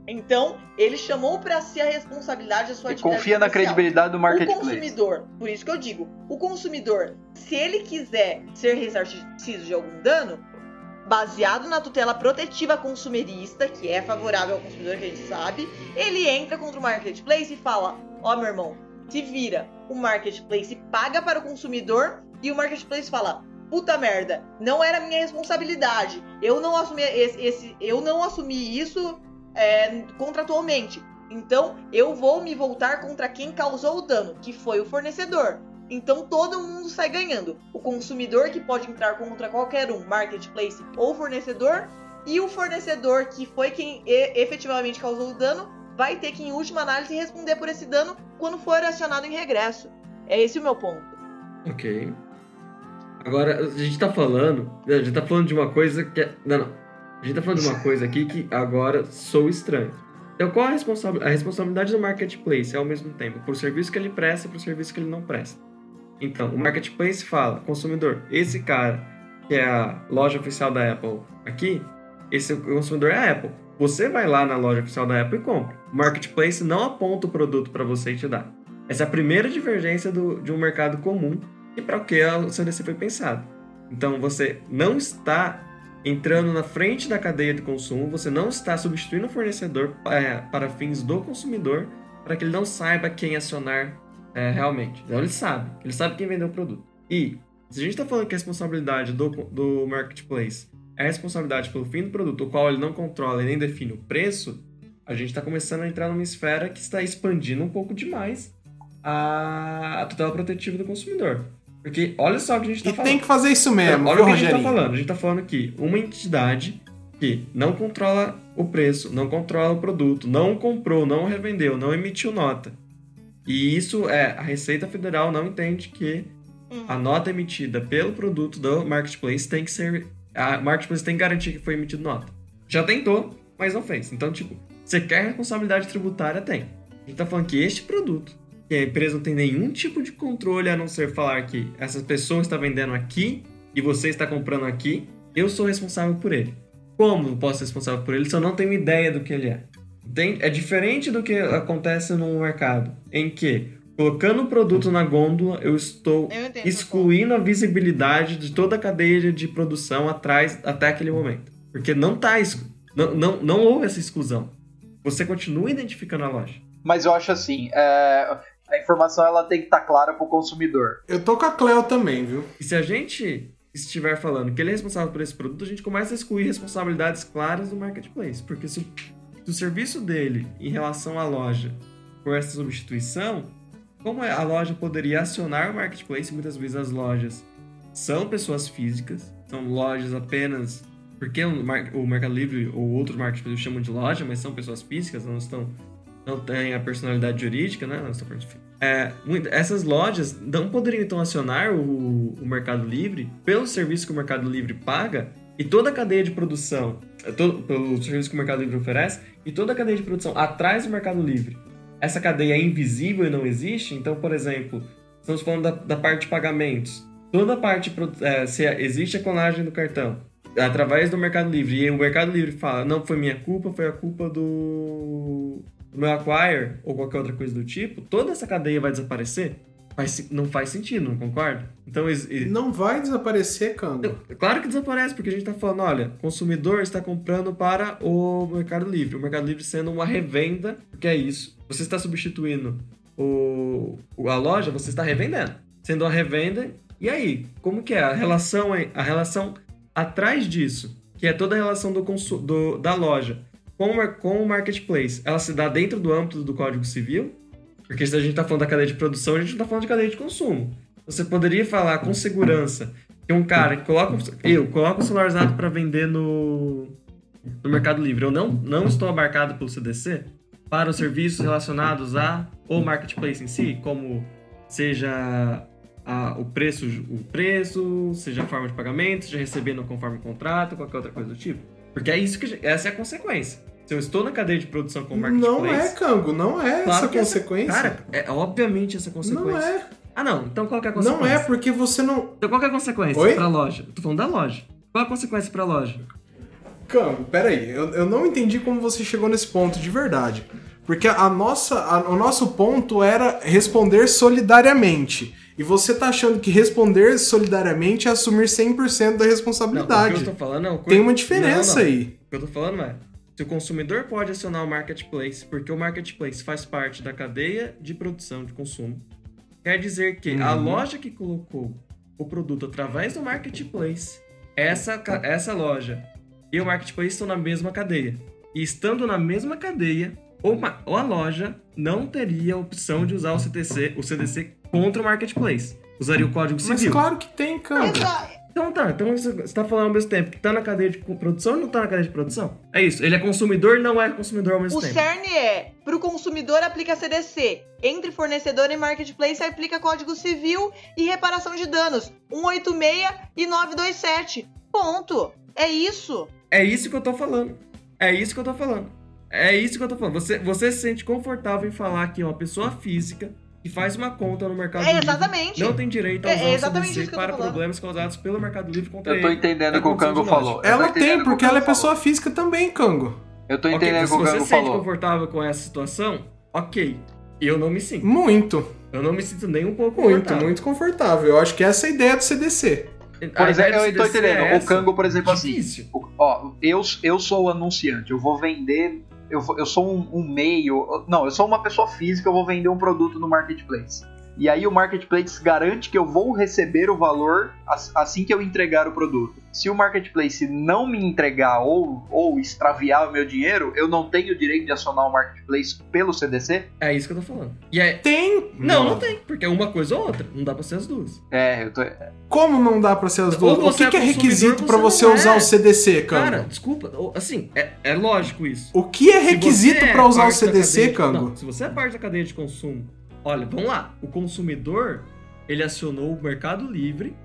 Então, ele chamou para si a responsabilidade da sua E atividade confia na comercial. credibilidade do O marketplace. consumidor, por isso que eu digo, o consumidor, se ele quiser ser ressarcido de algum dano, baseado na tutela protetiva consumerista, que é favorável ao consumidor, que a gente sabe, ele entra contra o marketplace e fala: Ó, meu irmão, se vira. O marketplace paga para o consumidor e o marketplace fala: Puta merda, não era minha responsabilidade. Eu não assumi esse, esse- eu não assumi isso é, contratualmente. Então, eu vou me voltar contra quem causou o dano, que foi o fornecedor. Então, todo mundo sai ganhando. O consumidor, que pode entrar contra qualquer um, marketplace ou fornecedor, e o fornecedor, que foi quem efetivamente causou o dano, vai ter que, em última análise, responder por esse dano quando for acionado em regresso. É esse o meu ponto. Ok. Agora, a gente tá falando. A gente tá falando de uma coisa que é. Não, não. A gente tá falando de uma coisa aqui que agora sou estranho. Então, qual a, responsa- a responsabilidade do marketplace é ao mesmo tempo? Pro serviço que ele presta e pro serviço que ele não presta. Então, o marketplace fala, consumidor, esse cara que é a loja oficial da Apple aqui, esse consumidor é a Apple. Você vai lá na loja oficial da Apple e compra. O marketplace não aponta o produto para você e te dá. Essa é a primeira divergência do- de um mercado comum e para o que o CDC foi pensado. Então você não está entrando na frente da cadeia de consumo, você não está substituindo o fornecedor é, para fins do consumidor, para que ele não saiba quem acionar é, realmente. Então ele sabe, ele sabe quem vendeu o produto. E se a gente está falando que a responsabilidade do, do marketplace é a responsabilidade pelo fim do produto, o qual ele não controla e nem define o preço, a gente está começando a entrar numa esfera que está expandindo um pouco demais a, a tutela protetiva do consumidor. Porque olha só o que a gente está E falando. tem que fazer isso mesmo, Olha o que a gente tá Rogerinho? falando. A gente tá falando que uma entidade que não controla o preço, não controla o produto, não comprou, não revendeu, não emitiu nota. E isso é, a Receita Federal não entende que Uhum. a nota emitida pelo produto do marketplace tem que ser. A marketplace tem que garantir que foi emitido nota. Já tentou, mas não fez. Então, tipo, você quer responsabilidade tributária? Tem. A gente tá falando que este produto, que a empresa não tem nenhum tipo de controle a não ser falar que essa pessoa está vendendo aqui e você está comprando aqui, eu sou responsável por ele. Como eu posso ser responsável por ele se eu não tenho ideia do que ele é? Entende? É diferente do que acontece no mercado, em que Colocando o produto na gôndola, eu estou Eu entendo. excluindo a visibilidade de toda a cadeia de produção atrás até aquele momento. Porque não tá não, não, não houve essa exclusão. Você continua identificando a loja. Mas eu acho assim, é, a informação ela tem que estar clara pro consumidor. Eu tô com a Cleo também, viu? E se a gente estiver falando que ele é responsável por esse produto, a gente começa a excluir responsabilidades claras do marketplace. Porque se, o- se o serviço dele em relação à loja for essa substituição, como é- a loja poderia acionar o marketplace? Muitas vezes as lojas são pessoas físicas, são lojas apenas. Porque o, o Mercado Livre ou outros marketplaces chamam de loja, mas são pessoas físicas, não estão. Não têm a personalidade jurídica, né? É, essas lojas não poderiam então acionar o, o Mercado Livre pelo serviço que o Mercado Livre paga e toda a cadeia de produção, é, todo, pelo serviço que o Mercado Livre oferece e toda a cadeia de produção atrás do Mercado Livre. Essa cadeia é invisível e não existe, então, por exemplo, estamos falando da, da parte de pagamentos. Toda a parte, é, se existe a clonagem do cartão através do Mercado Livre e o Mercado Livre fala, não foi minha culpa, foi a culpa do, meu acquire ou qualquer outra coisa do tipo, toda essa cadeia vai desaparecer? Se- não faz sentido, não concorda? Então, e- Não vai desaparecer, Kango. claro que desaparece, porque a gente tá falando, olha, consumidor está comprando para o Mercado Livre. O Mercado Livre sendo uma revenda, porque é isso. Você está substituindo o, a loja, você está revendendo. Sendo uma revenda, e aí? Como que é? A relação, é- a relação atrás disso, que é toda a relação do, consu- do- da loja com o, com o marketplace, ela se dá dentro do âmbito do Código Civil? Porque se a gente está falando da cadeia de produção, a gente não está falando de cadeia de consumo. Você poderia falar com segurança que um cara que coloca. Eu coloco um celular usado para vender no, no Mercado Livre. Eu não, não estou abarcado pelo CDC para os serviços relacionados a o marketplace em si, como seja a- o preço, o preço, seja a forma de pagamento, seja recebendo conforme contrato, qualquer outra coisa do tipo. Porque é isso que essa é a consequência. Se eu estou na cadeia de produção com o marketplace, Não é, Kango, não é Claro essa que essa- consequência. Cara, é obviamente essa consequência. não é. Ah, não. Então qual que é a consequência? Não é porque você não. Então qual que é a consequência Oi? pra loja? Eu tô falando da loja. Qual é a consequência pra loja? Kango, peraí, eu, eu não entendi como você chegou nesse ponto de verdade. Porque a nossa, a- o nosso ponto era responder solidariamente. E você tá achando que responder solidariamente é assumir 100% da Não, responsabilidade. o que eu tô falando não. Tem uma diferença Não, não. aí. O que eu tô falando é, se o consumidor pode acionar o marketplace, porque o marketplace faz parte da cadeia de produção de consumo, quer dizer que a Uhum. loja que colocou o produto através do marketplace, essa, essa loja e o marketplace estão na mesma cadeia. E estando na mesma cadeia, ou, ma- ou a loja não teria a opção de usar o CTC, o CDC contra o marketplace. Usaria o código Mas civil. claro que tem. Exa- Então tá, então você você tá falando ao mesmo tempo que tá na cadeia de produção ou não tá na cadeia de produção? É isso, ele é consumidor e não é consumidor ao mesmo O tempo. CERN é, pro consumidor aplica CDC, entre fornecedor e marketplace aplica Código Civil e reparação de danos, 186 e 927. Ponto. É isso. É isso que eu tô falando. É isso que eu tô falando. É isso que eu tô falando. Você, você se sente confortável em falar que uma pessoa física que faz uma conta no Mercado É Livre exatamente. não tem direito a É usar o exatamente CDC isso que eu tô para problemas causados pelo Mercado Livre contra Eu tô ele. entendendo É o que o de falou. Ela tem, porque ela é pessoa física também, Kango. falou. Eu tô entendendo o se que o você Kango se sente falou. confortável com essa situação, ok. Eu não me sinto. Muito, Eu não me sinto nem um pouco muito, confortável. muito confortável. Eu acho que essa é a ideia do CDC. Por A exemplo, eu tô entendendo. é O Kango, por exemplo, assim. Difícil. o- Ó, eu, eu sou o anunciante, eu vou vender. Eu, eu sou um, um meio. Não, eu sou uma pessoa física, eu vou vender um produto no marketplace. E aí o marketplace garante que eu vou receber o valor as- assim que eu entregar o produto. Se o marketplace não me entregar ou, ou extraviar o meu dinheiro, eu não tenho o direito de acionar o marketplace pelo CDC? É isso que eu tô falando. E é... Tem? Não, não tem. Porque é uma coisa ou outra. Não dá pra ser as duas. É, eu tô. Como não dá pra ser as duas? O que, que é é consumidor, requisito pra você você não usar é. o CDC, Kango? Cara, desculpa. Assim, é, é lógico isso. o que é requisito é pra usar o CDC? Não, se você é parte da cadeia de consumo, olha, vamos lá. O consumidor, ele acionou o Mercado Livre,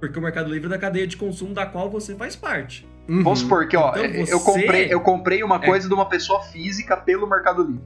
porque o Mercado Livre é da cadeia de consumo da qual você faz parte. Uhum. Vamos supor que, ó, Então eu, você- comprei, eu comprei uma é- coisa de uma pessoa física pelo Mercado Livre.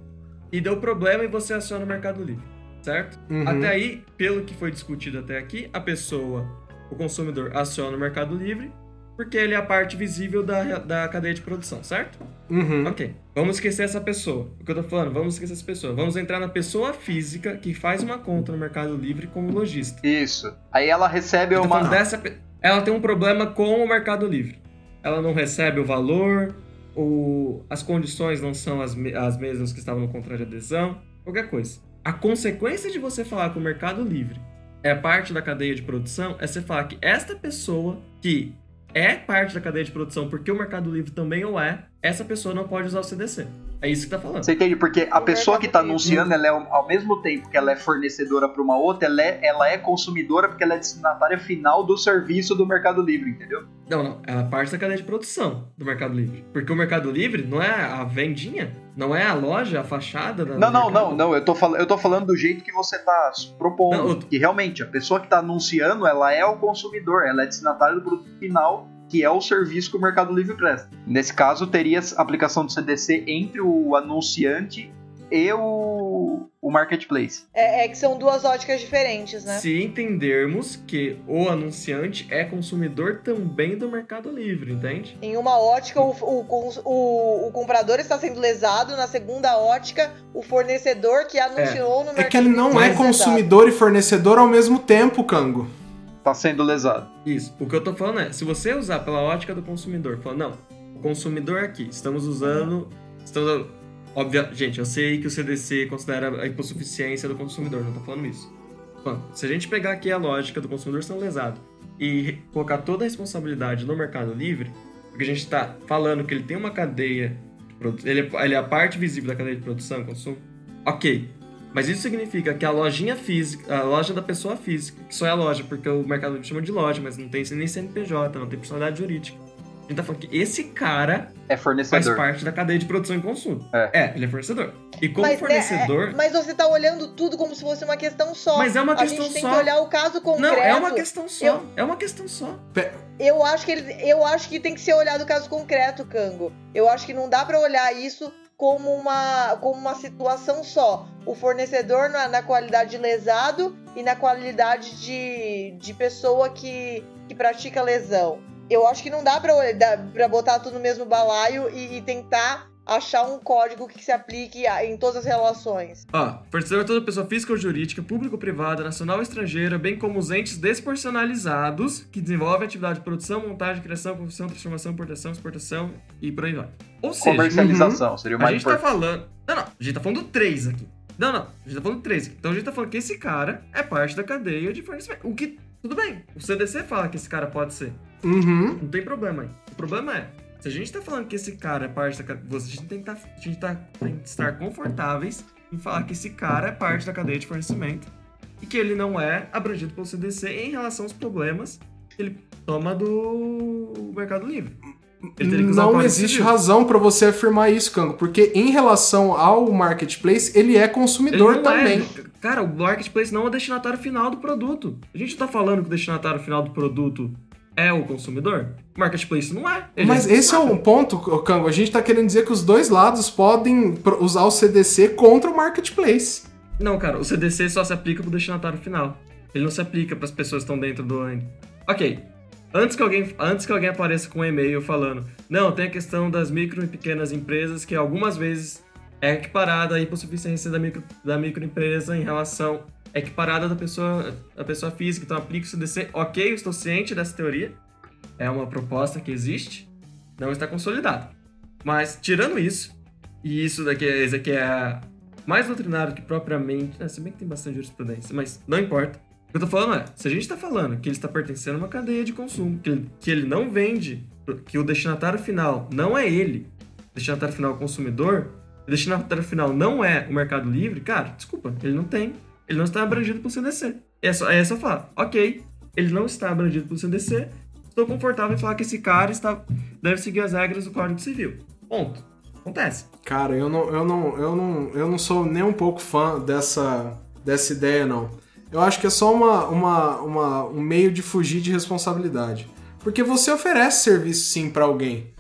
E deu problema e você aciona o Mercado Livre, certo? Uhum. Até aí, pelo que foi discutido até aqui, a pessoa, o consumidor, aciona o Mercado Livre porque ele é a parte visível da, da cadeia de produção, certo? Uhum. Ok. Vamos esquecer essa pessoa. O que eu tô falando, vamos esquecer essa pessoa. Vamos entrar na pessoa física que faz uma conta no Mercado Livre como lojista. Isso. Aí ela recebe tô uma. dessa Ela tem um problema com o Mercado Livre. Ela não recebe o valor, o... as condições não são as, me- as mesmas que estavam no contrato de adesão, qualquer coisa. A consequência de você falar que o Mercado Livre é parte da cadeia de produção é você falar que esta pessoa que é parte da cadeia de produção porque o Mercado Livre também o é, essa pessoa não pode usar o CDC. É isso que tá falando. Você entende? Porque a O pessoa que tá anunciando, ela é, ao mesmo tempo que ela é fornecedora para uma outra, ela é, ela é consumidora porque ela é destinatária final do serviço do Mercado Livre, entendeu? Não, não. Ela é parte da cadeia de produção do Mercado Livre. Porque o Mercado Livre não é a vendinha, não é a loja, a fachada da. Não, não, não, não. Eu tô, fal eu tô falando do jeito que você tá propondo. Não, eu- Que realmente, a pessoa que tá anunciando, ela é o consumidor, ela é destinatária do produto final, que é o serviço que o Mercado Livre presta. Nesse caso, teria a aplicação do CDC entre o anunciante e o, o marketplace. É, é que são duas óticas diferentes, né? Se entendermos que o anunciante é consumidor também do Mercado Livre, entende? Em uma ótica, o, o, o- o comprador está sendo lesado, na segunda ótica, o fornecedor que anunciou no É mercado. que ele não é Mas, consumidor e fornecedor ao mesmo tempo, Cango. Tá sendo lesado. Isso. O que eu tô falando é, se você usar pela ótica do consumidor, falando, não, o consumidor aqui, estamos usando. Estamos. Óbvio, gente, eu sei que o CDC considera a hipossuficiência do consumidor, não tô falando isso. Falando, se a gente pegar aqui a lógica do consumidor sendo lesado e colocar toda a responsabilidade no Mercado Livre, porque a gente tá falando que ele tem uma cadeia. Ele é, ele é a parte visível da cadeia de produção e consumo. Ok. Mas isso significa que a lojinha física, a loja da pessoa física, que só é a loja, porque o Mercado Livre chama de loja, mas não tem nem CNPJ, não tem personalidade jurídica. A gente tá falando que esse cara É faz fornecedor. parte da cadeia de produção e consumo. É. ele é fornecedor. E como Mas, fornecedor. é, é, mas você tá olhando tudo como se fosse uma questão só. Mas é uma a questão gente tem só. que olhar o caso concreto. não, é uma questão só. Eu- É uma questão só. Eu acho que ele, eu acho que tem que ser olhado o caso concreto, Cango. Eu acho que não dá pra olhar isso como uma, como uma situação só. O fornecedor na, na qualidade de lesado e na qualidade de, de pessoa que, que pratica lesão. Eu acho que não dá pra botar tudo no mesmo balaio e, e tentar achar um código que se aplique a- em todas as relações. Ó, fornecedor é toda pessoa física ou jurídica, público ou privada, nacional ou estrangeira, bem como os entes despersonalizados que desenvolvem atividade de produção, montagem, criação, confecção, transformação, importação, exportação e por aí vai. Ou seja, Comercialização seria o a mais gente tá importante. falando. Não, não, a gente tá falando do 3 aqui. Não, não, a gente tá falando do 3 aqui. Então a gente tá falando que esse cara é parte da cadeia de fornecimento. O que. Tudo bem. O CDC fala que esse cara pode ser. Uhum. Não tem problema aí. O problema é, se a gente tá falando que esse cara é parte da cadeia. A gente tem que, tá, a gente tá, tem que estar confortáveis em falar que esse cara é parte da cadeia de fornecimento e que ele não é abrangido pelo CDC em relação aos problemas que ele toma do Mercado Livre. Ele teria que usar o Não existe razão pra você afirmar isso, Cango, porque em relação ao marketplace, ele é Ele consumidor não também. É, cara, o marketplace não é o destinatário final do produto. A gente tá falando que o destinatário final do produto é o consumidor? Marketplace não é. Mas esse é um ponto, Cango. A gente tá querendo dizer que os dois lados podem usar o CDC contra o marketplace. Não, cara, o CDC só se aplica pro destinatário final. Ele não se aplica para as pessoas que estão dentro do AND. Ok. Antes que, alguém, antes que alguém apareça com um e-mail falando, não, tem a questão das micro e pequenas empresas que algumas vezes é equiparada à hipossuficiência da, micro, da microempresa em relação equiparada da pessoa, da pessoa física, então aplica o CDC. Ok, eu estou ciente dessa teoria. É uma proposta que existe, não está consolidada. Mas, tirando isso, e isso daqui, esse aqui é mais doutrinário que propriamente. né, se bem que tem bastante jurisprudência, mas não importa. O que eu tô falando é: se a gente tá falando que ele está pertencendo a uma cadeia de consumo, que ele, que ele não vende, que o destinatário final não é ele, o destinatário final é o consumidor, o destinatário final não é o Mercado Livre, cara, desculpa, ele não tem. Ele não está abrangido pelo CDC. É só, é só falar: ok, ele não está abrangido pelo CDC, estou confortável em falar que esse cara está, deve seguir as regras do Código Civil. Ponto. Acontece. Cara, eu não, eu não, eu não, eu não sou nem um pouco fã dessa, dessa ideia, não. Eu acho que é só uma, uma, uma, um meio de fugir de responsabilidade. Porque você oferece serviço sim pra alguém.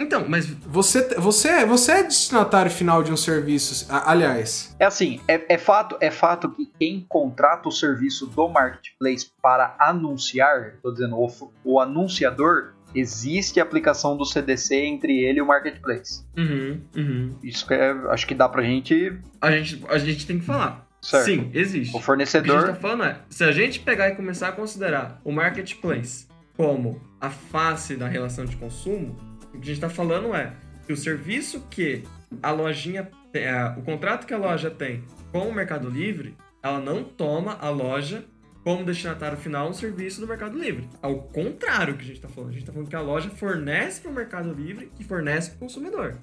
Então, mas Você, você, você é destinatário final de um serviço. a- Aliás, É assim, é, é fato, é fato que quem contrata o serviço do marketplace para anunciar, tô dizendo, o, o anunciador, existe aplicação do CDC entre ele e o marketplace. Uhum, uhum. Isso que é, acho que dá pra gente. A gente, a gente tem que falar. Certo. Sim, existe. O O que a fornecedor. gente tá falando é, se a gente pegar e começar a considerar o marketplace como a face da relação de consumo, o que a gente tá falando é que o serviço que a lojinha, é, o contrato que a loja tem com o Mercado Livre, ela não toma a loja como destinatário final no serviço do Mercado Livre. Ao contrário que a gente tá falando. A gente tá falando que a loja fornece para o Mercado Livre e fornece para o consumidor.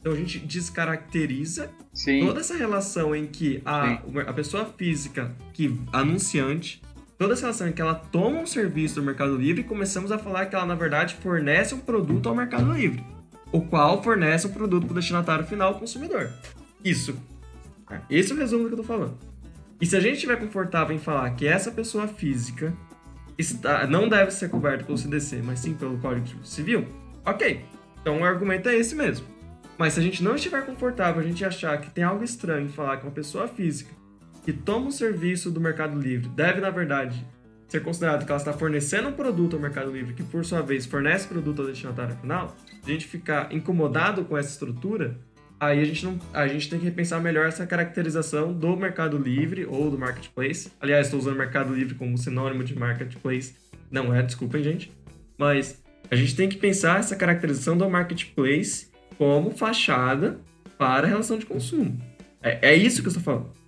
Então a gente descaracteriza Sim. toda essa relação em que a, a pessoa física, que anunciante, toda essa relação em que ela toma um serviço do Mercado Livre começamos a falar que ela, na verdade, fornece um produto ao Mercado Livre, o qual fornece um produto para o destinatário final, o consumidor. Isso. Esse é o resumo do que eu tô falando. E se a gente estiver confortável em falar que essa pessoa física está, não deve ser coberta pelo CDC, mas sim pelo Código Civil, ok. Então o argumento é esse mesmo. Mas se a gente não estiver confortável, a gente achar que tem algo estranho em falar que uma pessoa física que toma um serviço do Mercado Livre deve, na verdade, ser considerado que ela está fornecendo um produto ao Mercado Livre, que por sua vez fornece produto ao destinatário final, a gente ficar incomodado com essa estrutura, aí a gente, não, a gente tem que repensar melhor essa caracterização do Mercado Livre ou do Marketplace. Aliás, estou usando Mercado Livre como sinônimo de Marketplace. Não é, desculpem, gente. Mas a gente tem que pensar essa caracterização do Marketplace como fachada para a relação de consumo. É, é isso que eu estou falando.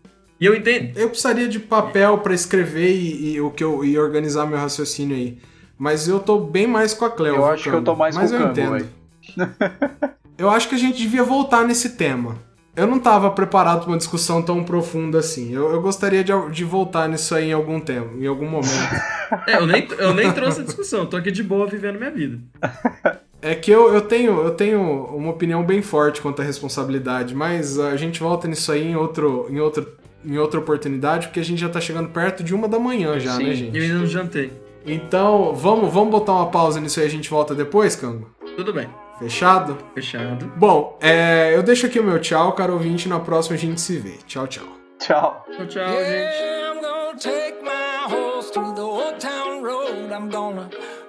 E eu entendo. Eu precisaria de papel pra escrever e, e o que eu, e organizar meu raciocínio aí. Mas eu tô bem mais com a Cleo. Eu acho que eu tô mais Mas com o eu Cambo, entendo. Eu acho que a gente devia voltar nesse tema. Eu não tava preparado pra uma discussão tão profunda assim. Eu, eu gostaria de, de voltar nisso aí em algum tempo, em algum momento. É, eu, nem, eu nem trouxe a discussão, tô aqui de boa vivendo minha vida. É que eu, eu, tenho, eu tenho uma opinião bem forte quanto à responsabilidade, mas a gente volta nisso aí em, outro, em, outro, em outra oportunidade, porque a gente já tá chegando perto de uma da manhã já, Sim. né, E eu gente? ainda não jantei. Então, vamos, vamos botar uma pausa nisso aí e a gente volta depois, Cango? Tudo bem. Fechado? Fechado. Bom, é, eu deixo aqui o meu tchau, caro ouvinte, na próxima a gente se vê. Tchau, tchau. Tchau. Tchau, tchau, gente.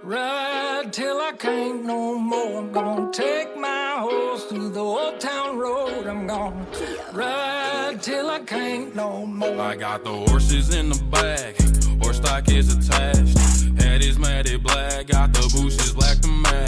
Horse ride till I can't no more. I'm gonna take my horse to the old town road. I'm gonna ride till I can't no more. I got the horses in the back, horse stock is attached. Head is matted black, got the bushes black to match.